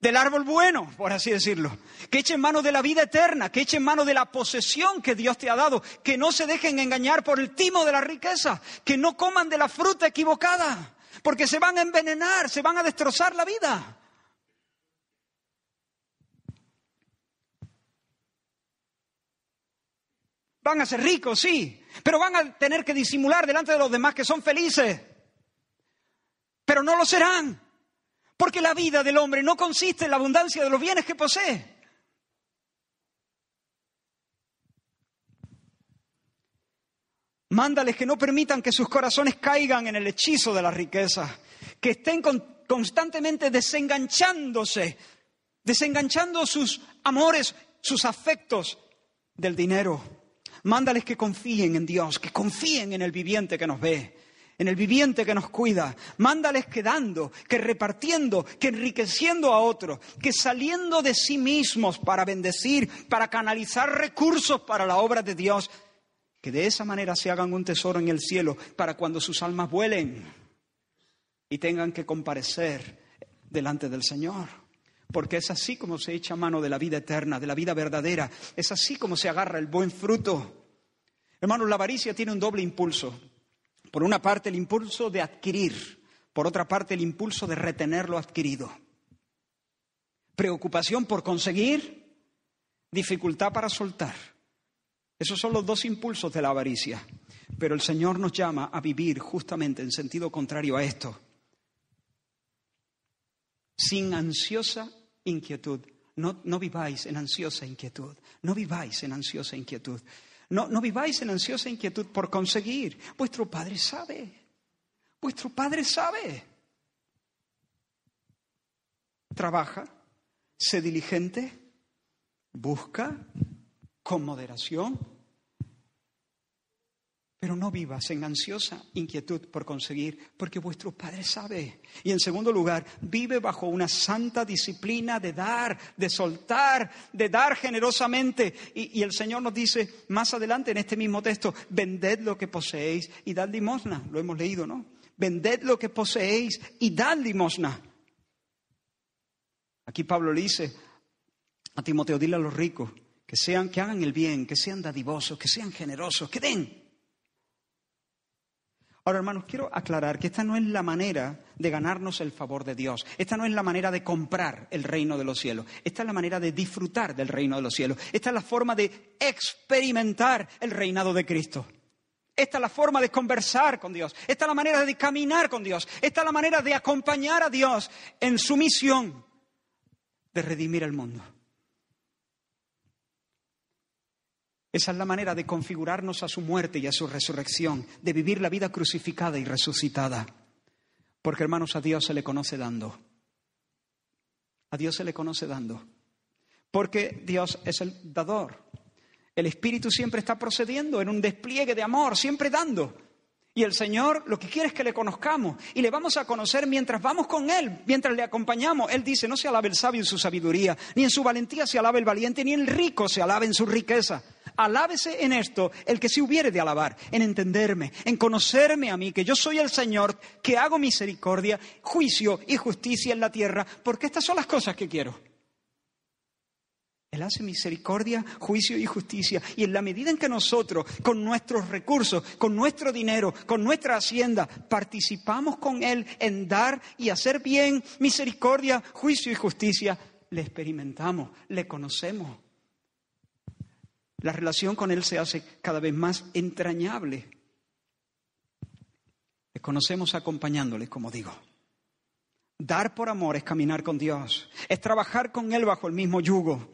del árbol bueno, por así decirlo. Que echen mano de la vida eterna, que echen mano de la posesión que Dios te ha dado, que no se dejen engañar por el timo de la riqueza, que no coman de la fruta equivocada, porque se van a envenenar, se van a destrozar la vida. Van a ser ricos, sí, pero van a tener que disimular delante de los demás que son felices. Pero no lo serán. Porque la vida del hombre no consiste en la abundancia de los bienes que posee. Mándales que no permitan que sus corazones caigan en el hechizo de la riqueza, que estén constantemente desenganchándose, desenganchando sus amores, sus afectos del dinero. Mándales que confíen en Dios, que confíen en el viviente que nos ve, en el viviente que nos cuida. Mándales que dando, que repartiendo, que enriqueciendo a otros, que saliendo de sí mismos para bendecir, para canalizar recursos para la obra de Dios. Que de esa manera se hagan un tesoro en el cielo para cuando sus almas vuelen y tengan que comparecer delante del Señor. Porque es así como se echa mano de la vida eterna, de la vida verdadera, es así como se agarra el buen fruto. Hermanos, la avaricia tiene un doble impulso. Por una parte, el impulso de adquirir, por otra parte, el impulso de retener lo adquirido. Preocupación por conseguir, dificultad para soltar. Esos son los dos impulsos de la avaricia. Pero el Señor nos llama a vivir justamente en sentido contrario a esto. Sin ansiosa inquietud. No, no viváis en ansiosa inquietud. No viváis en ansiosa inquietud. No, no viváis en ansiosa inquietud por conseguir. Vuestro Padre sabe. Vuestro Padre sabe. Trabaja, sé diligente, busca con moderación, pero no vivas en ansiosa inquietud por conseguir, porque vuestro Padre sabe. Y en segundo lugar, vive bajo una santa disciplina de dar, de soltar, de dar generosamente. Y, y, el Señor nos dice más adelante en este mismo texto, vended lo que poseéis y dad limosna. Lo hemos leído, ¿no? Vended lo que poseéis y dad limosna. Aquí Pablo le dice a Timoteo, dile a los ricos que sean, que hagan el bien, que sean dadivosos, que sean generosos, que den. Ahora, hermanos, quiero aclarar que esta no es la manera de ganarnos el favor de Dios. Esta no es la manera de comprar el reino de los cielos. Esta es la manera de disfrutar del reino de los cielos. Esta es la forma de experimentar el reinado de Cristo. Esta es la forma de conversar con Dios. Esta es la manera de caminar con Dios. Esta es la manera de acompañar a Dios en su misión de redimir el mundo. Esa es la manera de configurarnos a su muerte y a su resurrección, de vivir la vida crucificada y resucitada. Porque hermanos, a Dios se le conoce dando. A Dios se le conoce dando. Porque Dios es el dador. El Espíritu siempre está procediendo en un despliegue de amor, siempre dando. Y el Señor lo que quiere es que le conozcamos y le vamos a conocer mientras vamos con Él, mientras le acompañamos. Él dice, no se alabe el sabio en su sabiduría, ni en su valentía se alabe el valiente, ni el rico se alabe en su riqueza. Alábese en esto el que se hubiere de alabar, en entenderme, en conocerme a mí, que yo soy el Señor, que hago misericordia, juicio y justicia en la tierra, porque estas son las cosas que quiero él hace misericordia, juicio y justicia. Y en la medida en que nosotros, con nuestros recursos, con nuestro dinero, con nuestra hacienda, participamos con Él en dar y hacer bien, misericordia, juicio y justicia, le experimentamos, le conocemos. La relación con Él se hace cada vez más entrañable. Le conocemos acompañándole, como digo. Dar por amor es caminar con Dios, es trabajar con Él bajo el mismo yugo.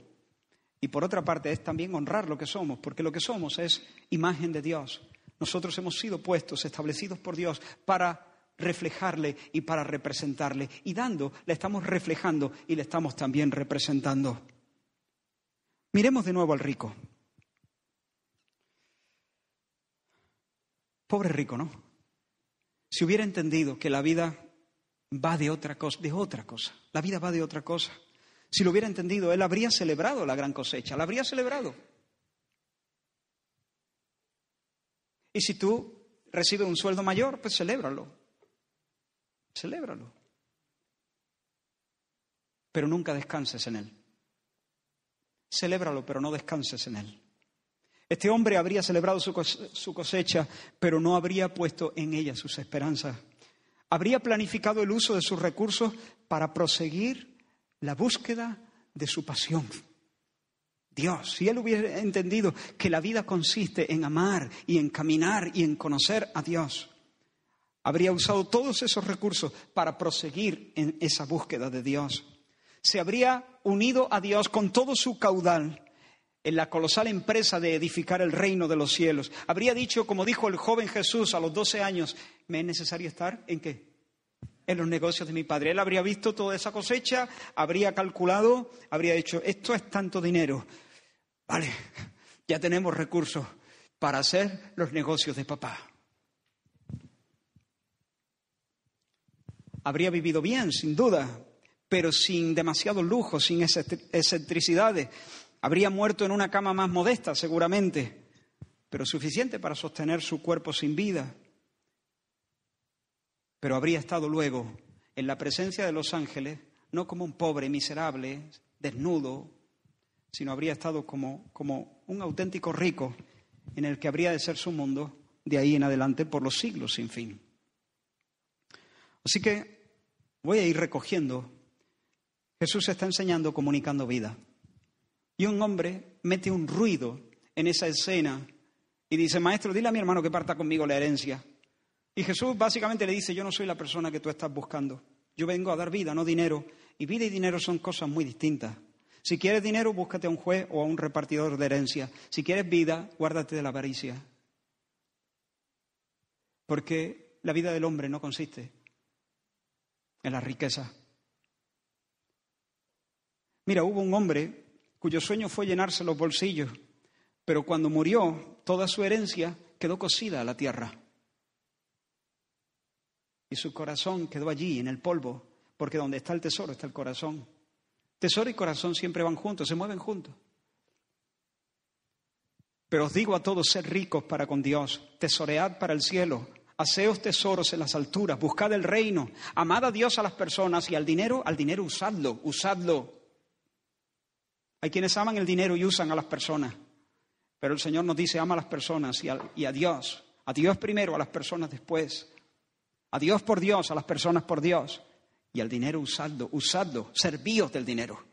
Y por otra parte es también honrar lo que somos, porque lo que somos es imagen de Dios. Nosotros hemos sido puestos, establecidos por Dios para reflejarle y para representarle. Y dando, le estamos reflejando y le estamos también representando. Miremos de nuevo al rico. Pobre rico, ¿no? Si hubiera entendido que la vida va de otra cosa, de otra cosa, la vida va de otra cosa. Si lo hubiera entendido, él habría celebrado la gran cosecha, la habría celebrado. Y si tú recibes un sueldo mayor, pues celébralo. Celébralo. Pero nunca descanses en él. Celébralo, pero no descanses en él. Este hombre habría celebrado su cosecha, pero no habría puesto en ella sus esperanzas. Habría planificado el uso de sus recursos para proseguir la búsqueda de su pasión. Dios, si él hubiera entendido que la vida consiste en amar y en caminar y en conocer a Dios, habría usado todos esos recursos para proseguir en esa búsqueda de Dios. Se habría unido a Dios con todo su caudal en la colosal empresa de edificar el reino de los cielos. Habría dicho, como dijo el joven Jesús a los 12 años, ¿me es necesario estar en qué? en los negocios de mi padre. Él habría visto toda esa cosecha, habría calculado, habría dicho, esto es tanto dinero. Vale, ya tenemos recursos para hacer los negocios de papá. Habría vivido bien, sin duda, pero sin demasiado lujo, sin excentricidades. Habría muerto en una cama más modesta, seguramente, pero suficiente para sostener su cuerpo sin vida pero habría estado luego en la presencia de los ángeles no como un pobre miserable, desnudo, sino habría estado como, como un auténtico rico en el que habría de ser su mundo de ahí en adelante por los siglos sin fin. Así que voy a ir recogiendo. Jesús está enseñando, comunicando vida. Y un hombre mete un ruido en esa escena y dice, maestro, dile a mi hermano que parta conmigo la herencia. Y Jesús básicamente le dice, yo no soy la persona que tú estás buscando. Yo vengo a dar vida, no dinero. Y vida y dinero son cosas muy distintas. Si quieres dinero, búscate a un juez o a un repartidor de herencia. Si quieres vida, guárdate de la avaricia. Porque la vida del hombre no consiste en la riqueza. Mira, hubo un hombre cuyo sueño fue llenarse los bolsillos, pero cuando murió, toda su herencia quedó cosida a la tierra. Y su corazón quedó allí, en el polvo, porque donde está el tesoro está el corazón. Tesoro y corazón siempre van juntos, se mueven juntos. Pero os digo a todos, sed ricos para con Dios, tesoread para el cielo, haceos tesoros en las alturas, buscad el reino, amad a Dios a las personas y al dinero, al dinero usadlo, usadlo. Hay quienes aman el dinero y usan a las personas, pero el Señor nos dice, ama a las personas y a, a Dios, a Dios primero, a las personas después, a Dios por Dios, a las personas por Dios y al dinero usadlo, usadlo, servíos del dinero.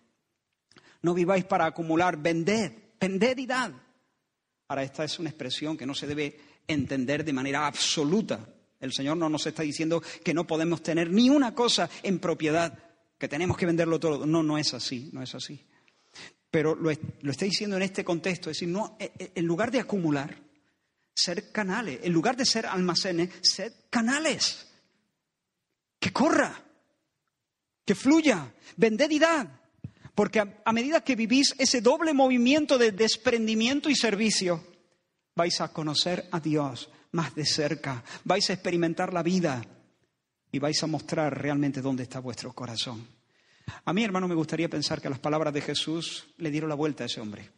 No viváis para acumular, vended, vended. Ahora, esta es una expresión que no se debe entender de manera absoluta. El Señor no nos está diciendo que no podemos tener ni una cosa en propiedad, que tenemos que venderlo todo. No, no es así, no es así. Pero lo, lo está diciendo en este contexto, es decir, no, e, e, en lugar de acumular, ser canales, en lugar de ser almacenes, ser canales. Que corra, que fluya, vended y. Porque a, medida que vivís ese doble movimiento de desprendimiento y servicio, vais a conocer a Dios más de cerca, vais a experimentar la vida y vais a mostrar realmente dónde está vuestro corazón. A mí, hermano, me gustaría pensar que las palabras de Jesús le dieron la vuelta a ese hombre.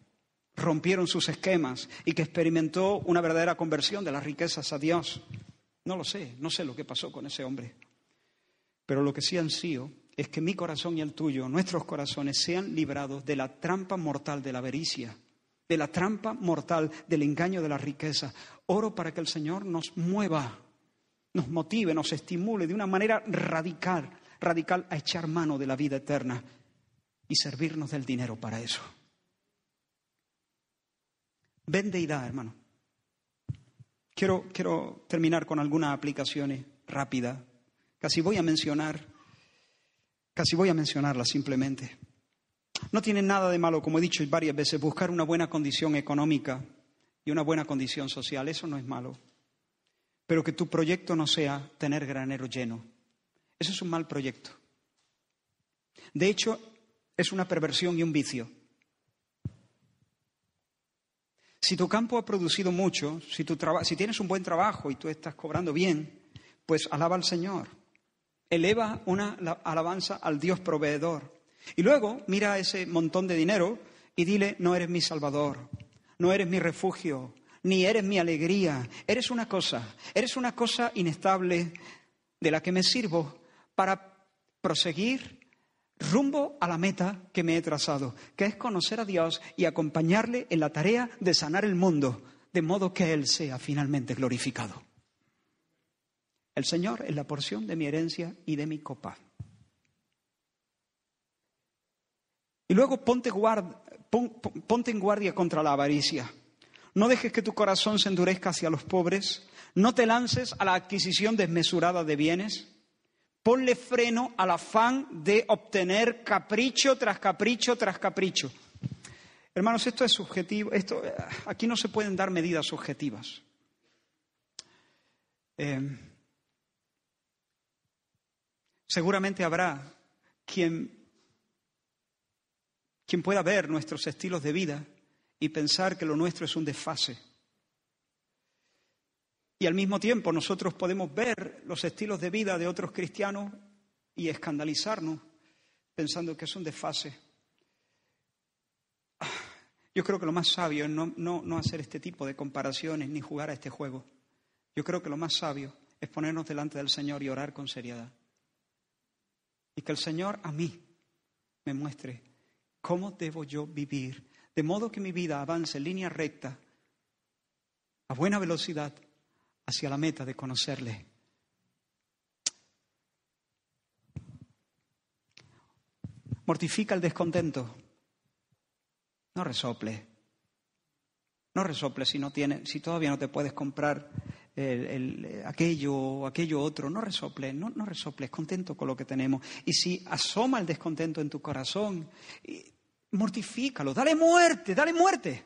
Rompieron sus esquemas y que experimentó una verdadera conversión de las riquezas a Dios. No lo sé, no sé lo que pasó con ese hombre. Pero lo que sí han sido es que mi corazón y el tuyo, nuestros corazones, sean librados de la trampa mortal de la avaricia, de la trampa mortal del engaño de la riqueza. Oro para que el Señor nos mueva, nos motive, nos estimule de una manera radical, radical a echar mano de la vida eterna y servirnos del dinero para eso. Vende y da, hermano. Quiero, quiero terminar con algunas aplicaciones rápidas. Casi voy a mencionar Casi voy a mencionarla simplemente. No tiene nada de malo, como he dicho varias veces, buscar una buena condición económica y una buena condición social. Eso no es malo. Pero que tu proyecto no sea tener granero lleno. Eso es un mal proyecto. De hecho, es una perversión y un vicio. Si tu campo ha producido mucho, si, si tienes un buen trabajo y tú estás cobrando bien, pues alaba al Señor eleva una alabanza al Dios proveedor. Y luego mira ese montón de dinero y dile, no eres mi salvador, no eres mi refugio, ni eres mi alegría, eres una cosa, eres una cosa inestable de la que me sirvo para proseguir rumbo a la meta que me he trazado, que es conocer a Dios y acompañarle en la tarea de sanar el mundo, de modo que Él sea finalmente glorificado. El Señor es la porción de mi herencia y de mi copa. Y luego ponte, ponte en guardia contra la avaricia. No dejes que tu corazón se endurezca hacia los pobres. No te lances a la adquisición desmesurada de bienes. Ponle freno al afán de obtener capricho tras capricho tras capricho. Hermanos, esto es subjetivo. Esto, aquí no se pueden dar medidas subjetivas. Eh, Seguramente habrá quien, quien pueda ver nuestros estilos de vida y pensar que lo nuestro es un desfase. Y al mismo tiempo nosotros podemos ver los estilos de vida de otros cristianos y escandalizarnos pensando que es un desfase. Yo creo que lo más sabio es no, no, no, hacer este tipo de comparaciones ni jugar a este juego. Yo creo que lo más sabio es ponernos delante del Señor y orar con seriedad. Y que el Señor a mí me muestre cómo debo yo vivir, de modo que mi vida avance en línea recta, a buena velocidad, hacia la meta de conocerle. Mortifica el descontento. No resople. No resople si no tiene, si todavía no te puedes comprar el, aquello o aquello otro. No resople, no, no resoples, contento con lo que tenemos. Y si asoma el descontento en tu corazón, mortifícalo, dale muerte, dale muerte.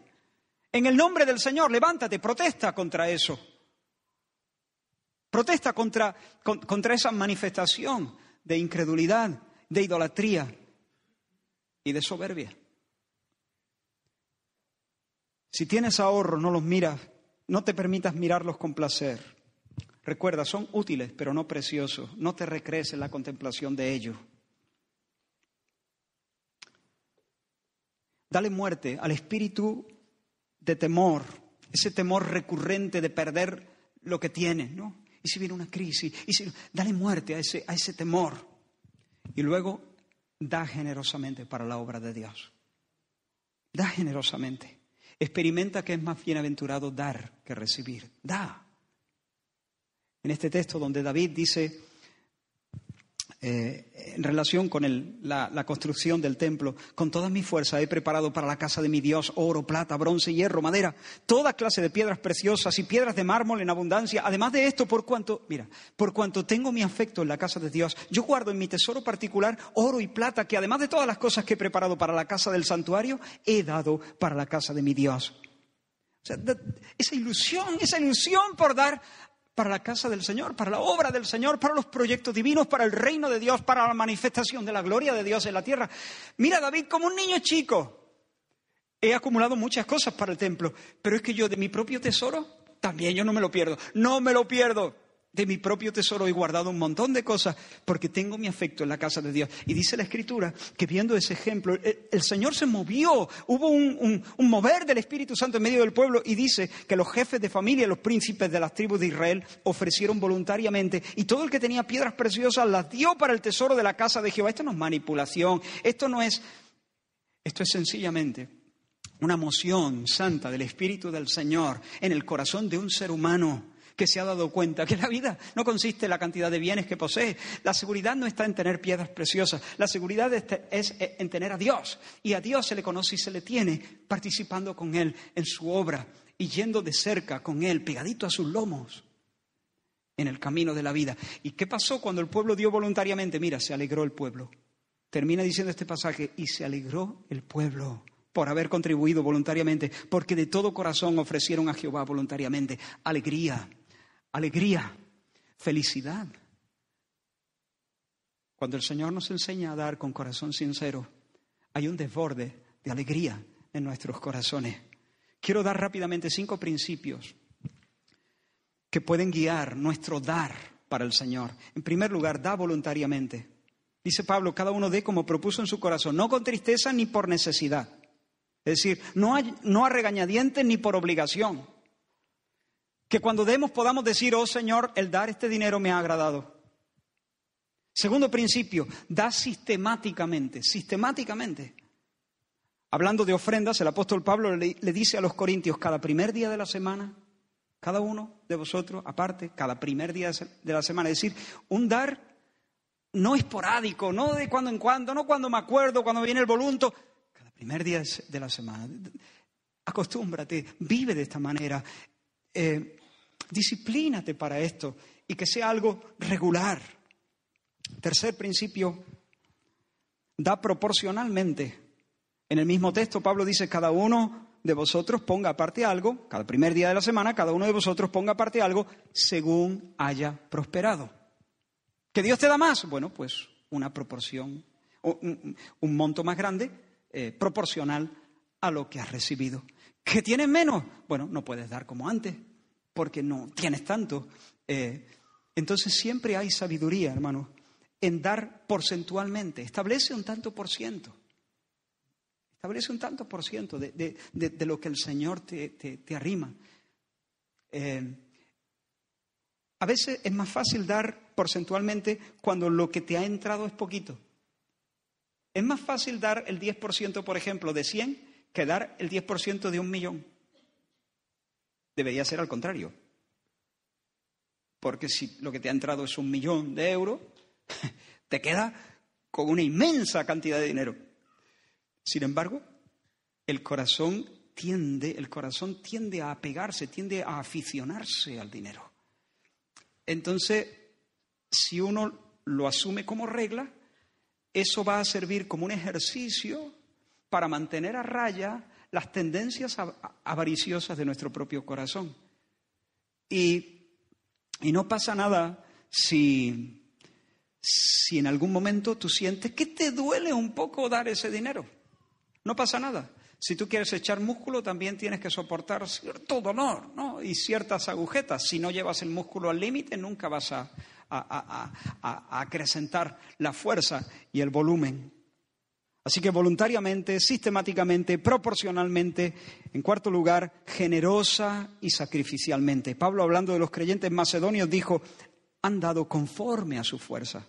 En el nombre del Señor, levántate, protesta contra eso. Protesta contra, contra esa manifestación de incredulidad, de idolatría y de soberbia. Si tienes ahorro, no los miras, no te permitas mirarlos con placer. Recuerda, son útiles, pero no preciosos. No te recrees en la contemplación de ellos. Dale muerte al espíritu de temor, ese temor recurrente de perder lo que tienes, ¿no? Y si viene una crisis, y si, dale muerte a ese, a ese temor. Y luego da generosamente para la obra de Dios. Da generosamente. Experimenta que es más bienaventurado dar que recibir. Da. En este texto donde David dice, eh, en relación con la, construcción del templo. Con toda mi fuerza he preparado para la casa de mi Dios oro, plata, bronce, hierro, madera, toda clase de piedras preciosas y piedras de mármol en abundancia. Además de esto, por cuanto, mira, por cuanto tengo mi afecto en la casa de Dios, yo guardo en mi tesoro particular oro y plata que además de todas las cosas que he preparado para la casa del santuario, he dado para la casa de mi Dios. esa ilusión, esa ilusión por dar para la casa del Señor, para la obra del Señor, para los proyectos divinos, para el reino de Dios, para la manifestación de la gloria de Dios en la tierra. Mira, David, como un niño chico, he acumulado muchas cosas para el templo, pero es que yo de mi propio tesoro, también yo no me lo pierdo, no me lo pierdo de mi propio tesoro he guardado un montón de cosas porque tengo mi afecto en la casa de Dios. Y dice la Escritura que viendo ese ejemplo, el, Señor se movió, hubo un, mover del Espíritu Santo en medio del pueblo y dice que los jefes de familia, los príncipes de las tribus de Israel ofrecieron voluntariamente y todo el que tenía piedras preciosas las dio para el tesoro de la casa de Jehová. Esto no es manipulación, esto no es, esto es sencillamente una moción santa del Espíritu del Señor en el corazón de un ser humano que se ha dado cuenta que la vida no consiste en la cantidad de bienes que posee. La seguridad no está en tener piedras preciosas, la seguridad es en tener a Dios. Y a Dios se le conoce y se le tiene participando con Él en su obra y yendo de cerca con Él, pegadito a sus lomos en el camino de la vida. ¿Y qué pasó cuando el pueblo dio voluntariamente? Mira, se alegró el pueblo. Termina diciendo este pasaje, y se alegró el pueblo por haber contribuido voluntariamente, porque de todo corazón ofrecieron a Jehová voluntariamente alegría alegría, felicidad. Cuando el Señor nos enseña a dar con corazón sincero, hay un desborde de alegría en nuestros corazones. Quiero dar rápidamente cinco principios que pueden guiar nuestro dar para el Señor. En primer lugar, da voluntariamente. Dice Pablo, cada uno dé como propuso en su corazón, no con tristeza ni por necesidad. Es decir, no, no a regañadientes ni por obligación. Que cuando demos podamos decir, oh Señor, el dar este dinero me ha agradado. Segundo principio, da sistemáticamente, sistemáticamente. Hablando de ofrendas, el apóstol Pablo le, dice a los corintios, cada primer día de la semana, cada uno de vosotros, aparte, cada primer día de la semana, es decir, un dar no esporádico, no de cuando en cuando, no cuando me acuerdo, cuando viene el volunto, cada primer día de la semana. Acostúmbrate, vive de esta manera. Eh, disciplínate para esto y que sea algo regular. Tercer principio, da proporcionalmente. En el mismo texto Pablo dice, cada uno de vosotros ponga aparte algo, cada primer día de la semana, cada uno de vosotros ponga aparte algo según haya prosperado. ¿Que Dios te da más? Bueno, pues una proporción, un, monto más grande, eh, proporcional a lo que has recibido. ¿Que tienes menos? Bueno, no puedes dar como antes, porque no tienes tanto. Eh, entonces siempre hay sabiduría, hermano, en dar porcentualmente. Establece un tanto por ciento. Establece un tanto por ciento de, lo que el Señor te, arrima. Eh, a veces es más fácil dar porcentualmente cuando lo que te ha entrado es poquito. Es más fácil dar el 10%, por ejemplo, de 100 que dar el 10% de un millón. Debería ser al contrario. Porque si lo que te ha entrado es un millón de euros, te queda con una inmensa cantidad de dinero. Sin embargo, el corazón tiende, el corazón tiende a apegarse, tiende a aficionarse al dinero. Entonces, si uno lo asume como regla, eso va a servir como un ejercicio para mantener a raya las tendencias avariciosas de nuestro propio corazón. Y, no pasa nada si, si en algún momento tú sientes que te duele un poco dar ese dinero. No pasa nada. Si tú quieres echar músculo, también tienes que soportar cierto dolor ¿no? y ciertas agujetas. Si no llevas el músculo al límite, nunca vas a, acrecentar la fuerza y el volumen. Así que voluntariamente, sistemáticamente, proporcionalmente, en cuarto lugar, generosa y sacrificialmente. Pablo, hablando de los creyentes macedonios, dijo, han dado conforme a su fuerza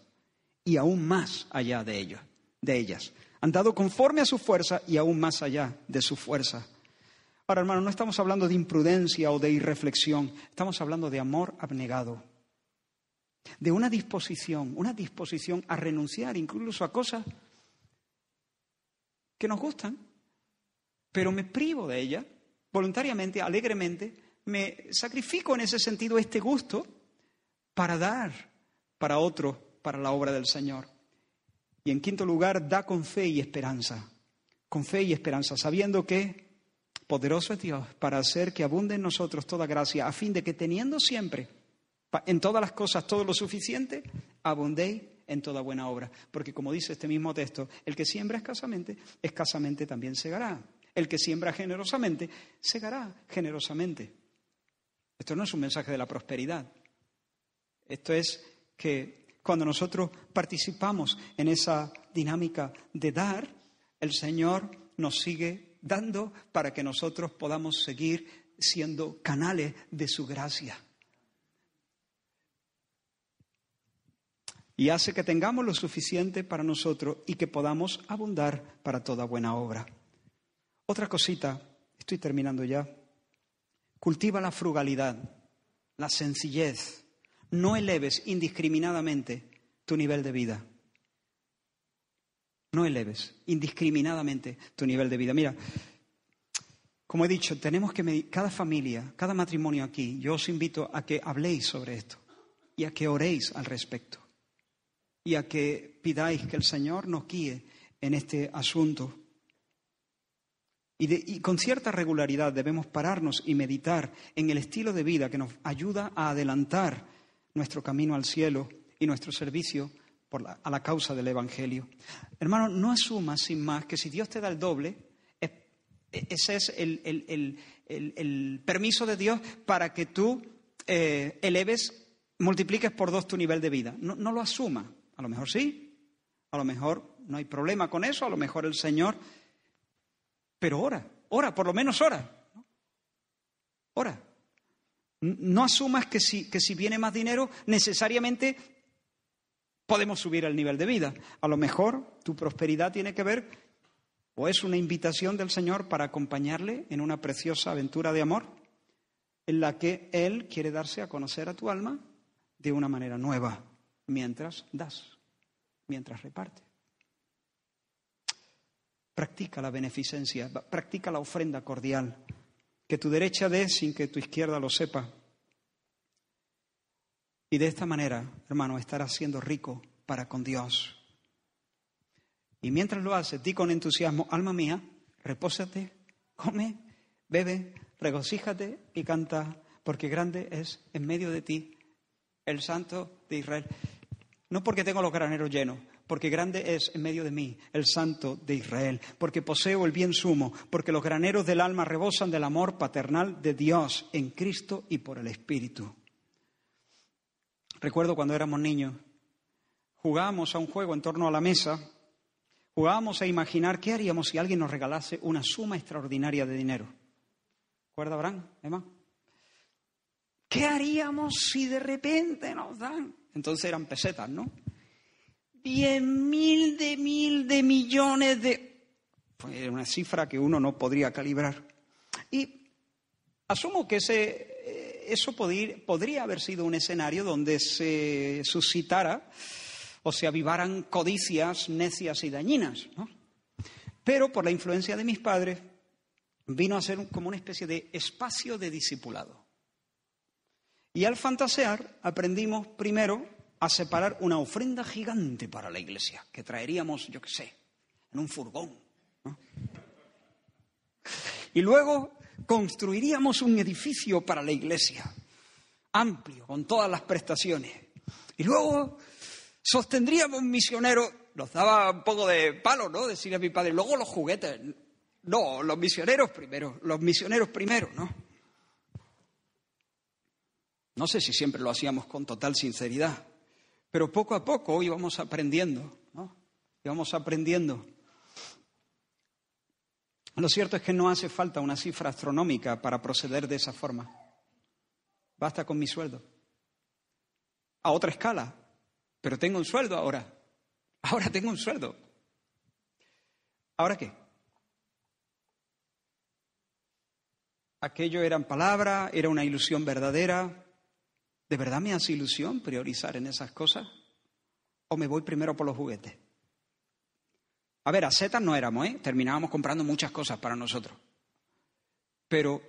y aún más allá de de ellas. Han dado conforme a su fuerza y aún más allá de su fuerza. Ahora, hermano, no estamos hablando de imprudencia o de irreflexión, estamos hablando de amor abnegado, de una disposición, una disposición a renunciar incluso a cosas que nos gustan, pero me privo de ellas voluntariamente, alegremente, me sacrifico en ese sentido este gusto para dar para otro, para la obra del Señor. Y en quinto lugar, da con fe y esperanza, con fe y esperanza, sabiendo que poderoso es Dios para hacer que abunde en nosotros toda gracia, a fin de que teniendo siempre en todas las cosas todo lo suficiente, abundéis en toda buena obra. Porque como dice este mismo texto, el que siembra escasamente, escasamente también segará. El que siembra generosamente, segará generosamente. Esto no es un mensaje de la prosperidad. Esto es que cuando nosotros participamos en esa dinámica de dar, el Señor nos sigue dando para que nosotros podamos seguir siendo canales de su gracia. Y hace que tengamos lo suficiente para nosotros y que podamos abundar para toda buena obra. Otra cosita, estoy terminando ya. Cultiva la frugalidad, la sencillez, no eleves indiscriminadamente tu nivel de vida. No eleves indiscriminadamente tu nivel de vida. Mira, como he dicho, tenemos que medir, cada familia, cada matrimonio aquí, yo os invito a que habléis sobre esto y a que oréis al respecto y a que pidáis que el Señor nos guíe en este asunto. Y, y, con cierta regularidad debemos pararnos y meditar en el estilo de vida que nos ayuda a adelantar nuestro camino al cielo y nuestro servicio a la causa del Evangelio. Hermano, no asumas sin más que si Dios te da el doble, ese es el, permiso de Dios para que tú eh, eleves, multipliques por dos tu nivel de vida. No, no lo asumas. A lo mejor sí, a lo mejor no hay problema con eso, a lo mejor el Señor. Pero ora, ora, por lo menos ora. Ora. No asumas que si, que si viene más dinero, necesariamente podemos subir el nivel de vida. A lo mejor tu prosperidad tiene que ver o es una invitación del Señor para acompañarle en una preciosa aventura de amor en la que Él quiere darse a conocer a tu alma de una manera nueva mientras das, mientras reparte. Practica la beneficencia, practica la ofrenda cordial. Que tu derecha dé sin que tu izquierda lo sepa. Y de esta manera, hermano, estarás siendo rico para con Dios. Y mientras lo haces, di con entusiasmo, alma mía, repósate, come, bebe, regocíjate y canta, porque grande es en medio de ti el Santo de Israel. No porque tengo los graneros llenos, porque grande es en medio de mí el Santo de Israel, porque poseo el bien sumo, porque los graneros del alma rebosan del amor paternal de Dios en Cristo y por el Espíritu. Recuerdo cuando éramos niños, jugábamos a un juego en torno a la mesa, jugábamos a imaginar qué haríamos si alguien nos regalase una suma extraordinaria de dinero. ¿Recuerda, Abraham? Emma? ¿Qué haríamos si de repente nos dan? Entonces eran pesetas, ¿no? diez mil de mil de millones de... Pues una cifra que uno no podría calibrar. Y asumo que ese, eh, eso podría, podría haber sido un escenario donde se suscitara o se avivaran codicias necias y dañinas. ¿no? Pero por la influencia de mis padres vino a ser como una especie de espacio de discipulado. Y al fantasear aprendimos primero a separar una ofrenda gigante para la iglesia, que traeríamos, yo qué sé, en un furgón. Y luego construiríamos un edificio para la iglesia, amplio, con todas las prestaciones. Y luego sostendríamos misioneros, nos daba un poco de palo, ¿no? Decir a mi padre, luego los juguetes. No, los misioneros primero, los misioneros primero, ¿no? No sé si siempre lo hacíamos con total sinceridad, pero poco a poco íbamos aprendiendo, ¿no? Íbamos aprendiendo. Lo cierto es que no hace falta una cifra astronómica para proceder de esa forma. Basta con mi sueldo. A otra escala, pero tengo un sueldo ahora. Ahora tengo un sueldo. ¿Ahora qué? Aquello eran palabras, era una ilusión verdadera. ¿De verdad me hace ilusión priorizar en esas cosas? ¿O me voy primero por los juguetes? A ver, a setas no éramos, ¿eh? Terminábamos comprando muchas cosas para nosotros. Pero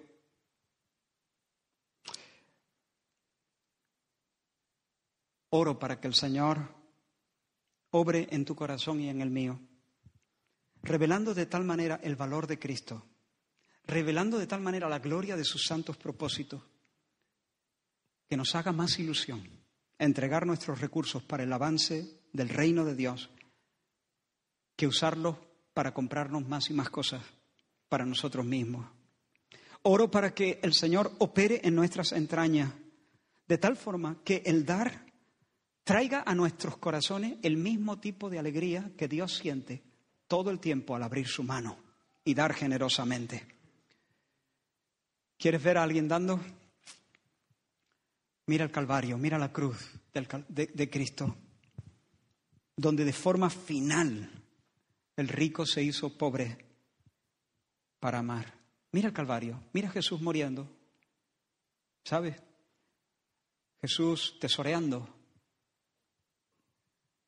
oro para que el Señor obre en tu corazón y en el mío, revelando de tal manera el valor de Cristo, revelando de tal manera la gloria de sus santos propósitos, que nos haga más ilusión entregar nuestros recursos para el avance del reino de Dios que usarlos para comprarnos más y más cosas para nosotros mismos. Oro para que el Señor opere en nuestras entrañas de tal forma que el dar traiga a nuestros corazones el mismo tipo de alegría que Dios siente todo el tiempo al abrir su mano y dar generosamente. ¿Quieres ver a alguien dando? Mira el Calvario, mira la cruz de, de Cristo, donde de forma final el rico se hizo pobre para amar. Mira el Calvario, mira Jesús muriendo. ¿Sabes? Jesús tesoreando.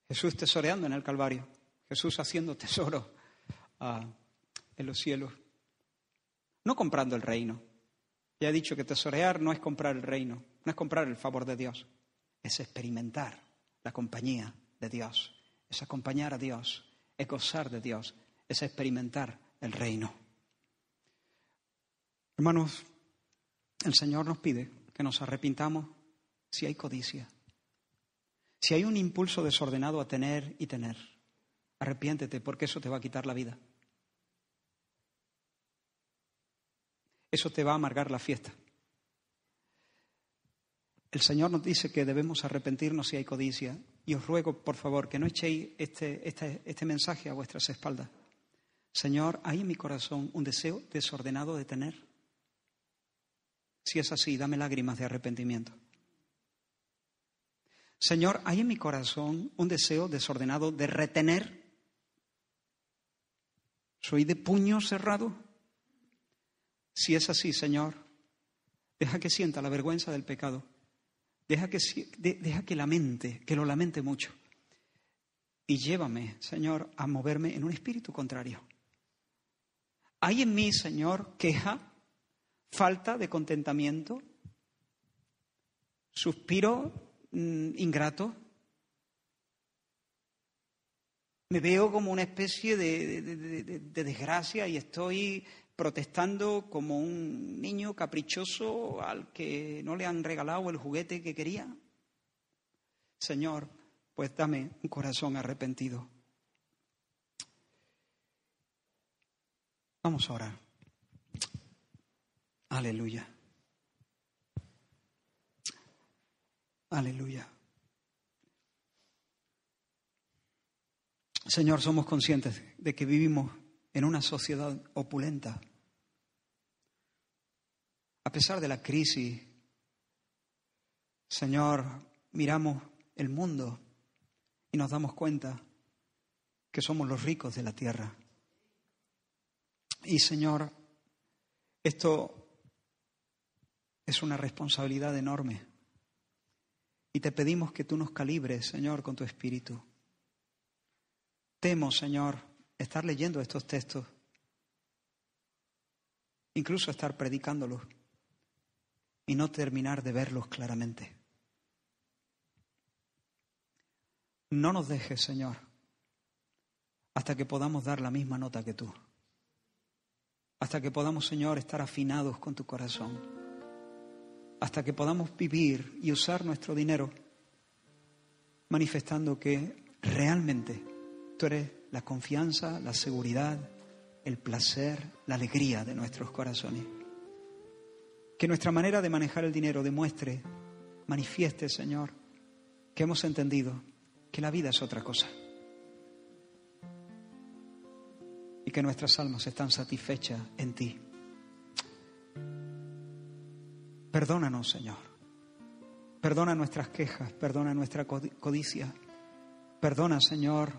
Jesús tesoreando en el Calvario. Jesús haciendo tesoro ah, en los cielos. No comprando el reino. Ya he dicho que tesorear no es comprar el reino, no es comprar el favor de Dios, es experimentar la compañía de Dios, es acompañar a Dios es gozar de Dios, es experimentar el reino. Hermanos, el Señor nos pide que nos arrepintamos si hay codicia, si hay un impulso desordenado a tener y tener. Arrepiéntete porque eso te va a quitar la vida. Eso te va a amargar la fiesta. El Señor nos dice que debemos arrepentirnos si hay codicia y os ruego, por favor, que no echéis este, este, este, mensaje a vuestras espaldas. Señor, ¿hay en mi corazón un deseo desordenado de tener? Si es así, dame lágrimas de arrepentimiento. Señor, ¿hay en mi corazón un deseo desordenado de retener? ¿Soy de puño cerrado? Si es así, Señor, deja que sienta la vergüenza del pecado Deja que, deja que lamente, que lo lamente mucho. Y llévame, Señor, a moverme en un espíritu contrario. ¿Hay en mí, Señor, queja, falta de contentamiento, suspiro mm, ingrato? Me veo como una especie de desgracia y estoy protestando como un niño caprichoso al que no le han regalado el juguete que quería. Señor, pues dame un corazón arrepentido. Vamos a orar. Aleluya. Aleluya. Señor, somos conscientes de que vivimos en una sociedad opulenta a pesar de la crisis, Señor, miramos el mundo y nos damos cuenta que somos los ricos de la tierra. Y Señor, esto es una responsabilidad enorme. Y te pedimos que tú nos calibres, Señor, con tu espíritu. Temo, Señor, estar leyendo estos textos, incluso estar predicándolos y no terminar de verlos claramente. No nos dejes, Señor, hasta que podamos dar la misma nota que tú. Hasta que podamos, Señor, estar afinados con tu corazón. Hasta que podamos vivir y usar nuestro dinero manifestando que realmente tú eres la confianza, la seguridad, el placer, la alegría de nuestros corazones. Que nuestra manera de manejar el dinero demuestre, manifieste, Señor, que hemos entendido que la vida es otra cosa. Y que nuestras almas están satisfechas en ti. Perdónanos, Señor. Perdona nuestras quejas, perdona nuestra codicia. Perdona, Señor,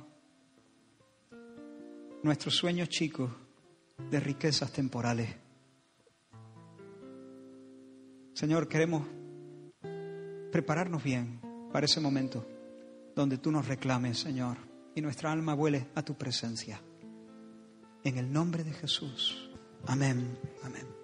nuestros sueños chicos de riquezas temporales. Señor, queremos prepararnos bien para ese momento donde tú nos reclames, Señor, y nuestra alma vuele a tu presencia. En el nombre de Jesús. Amén. Amén.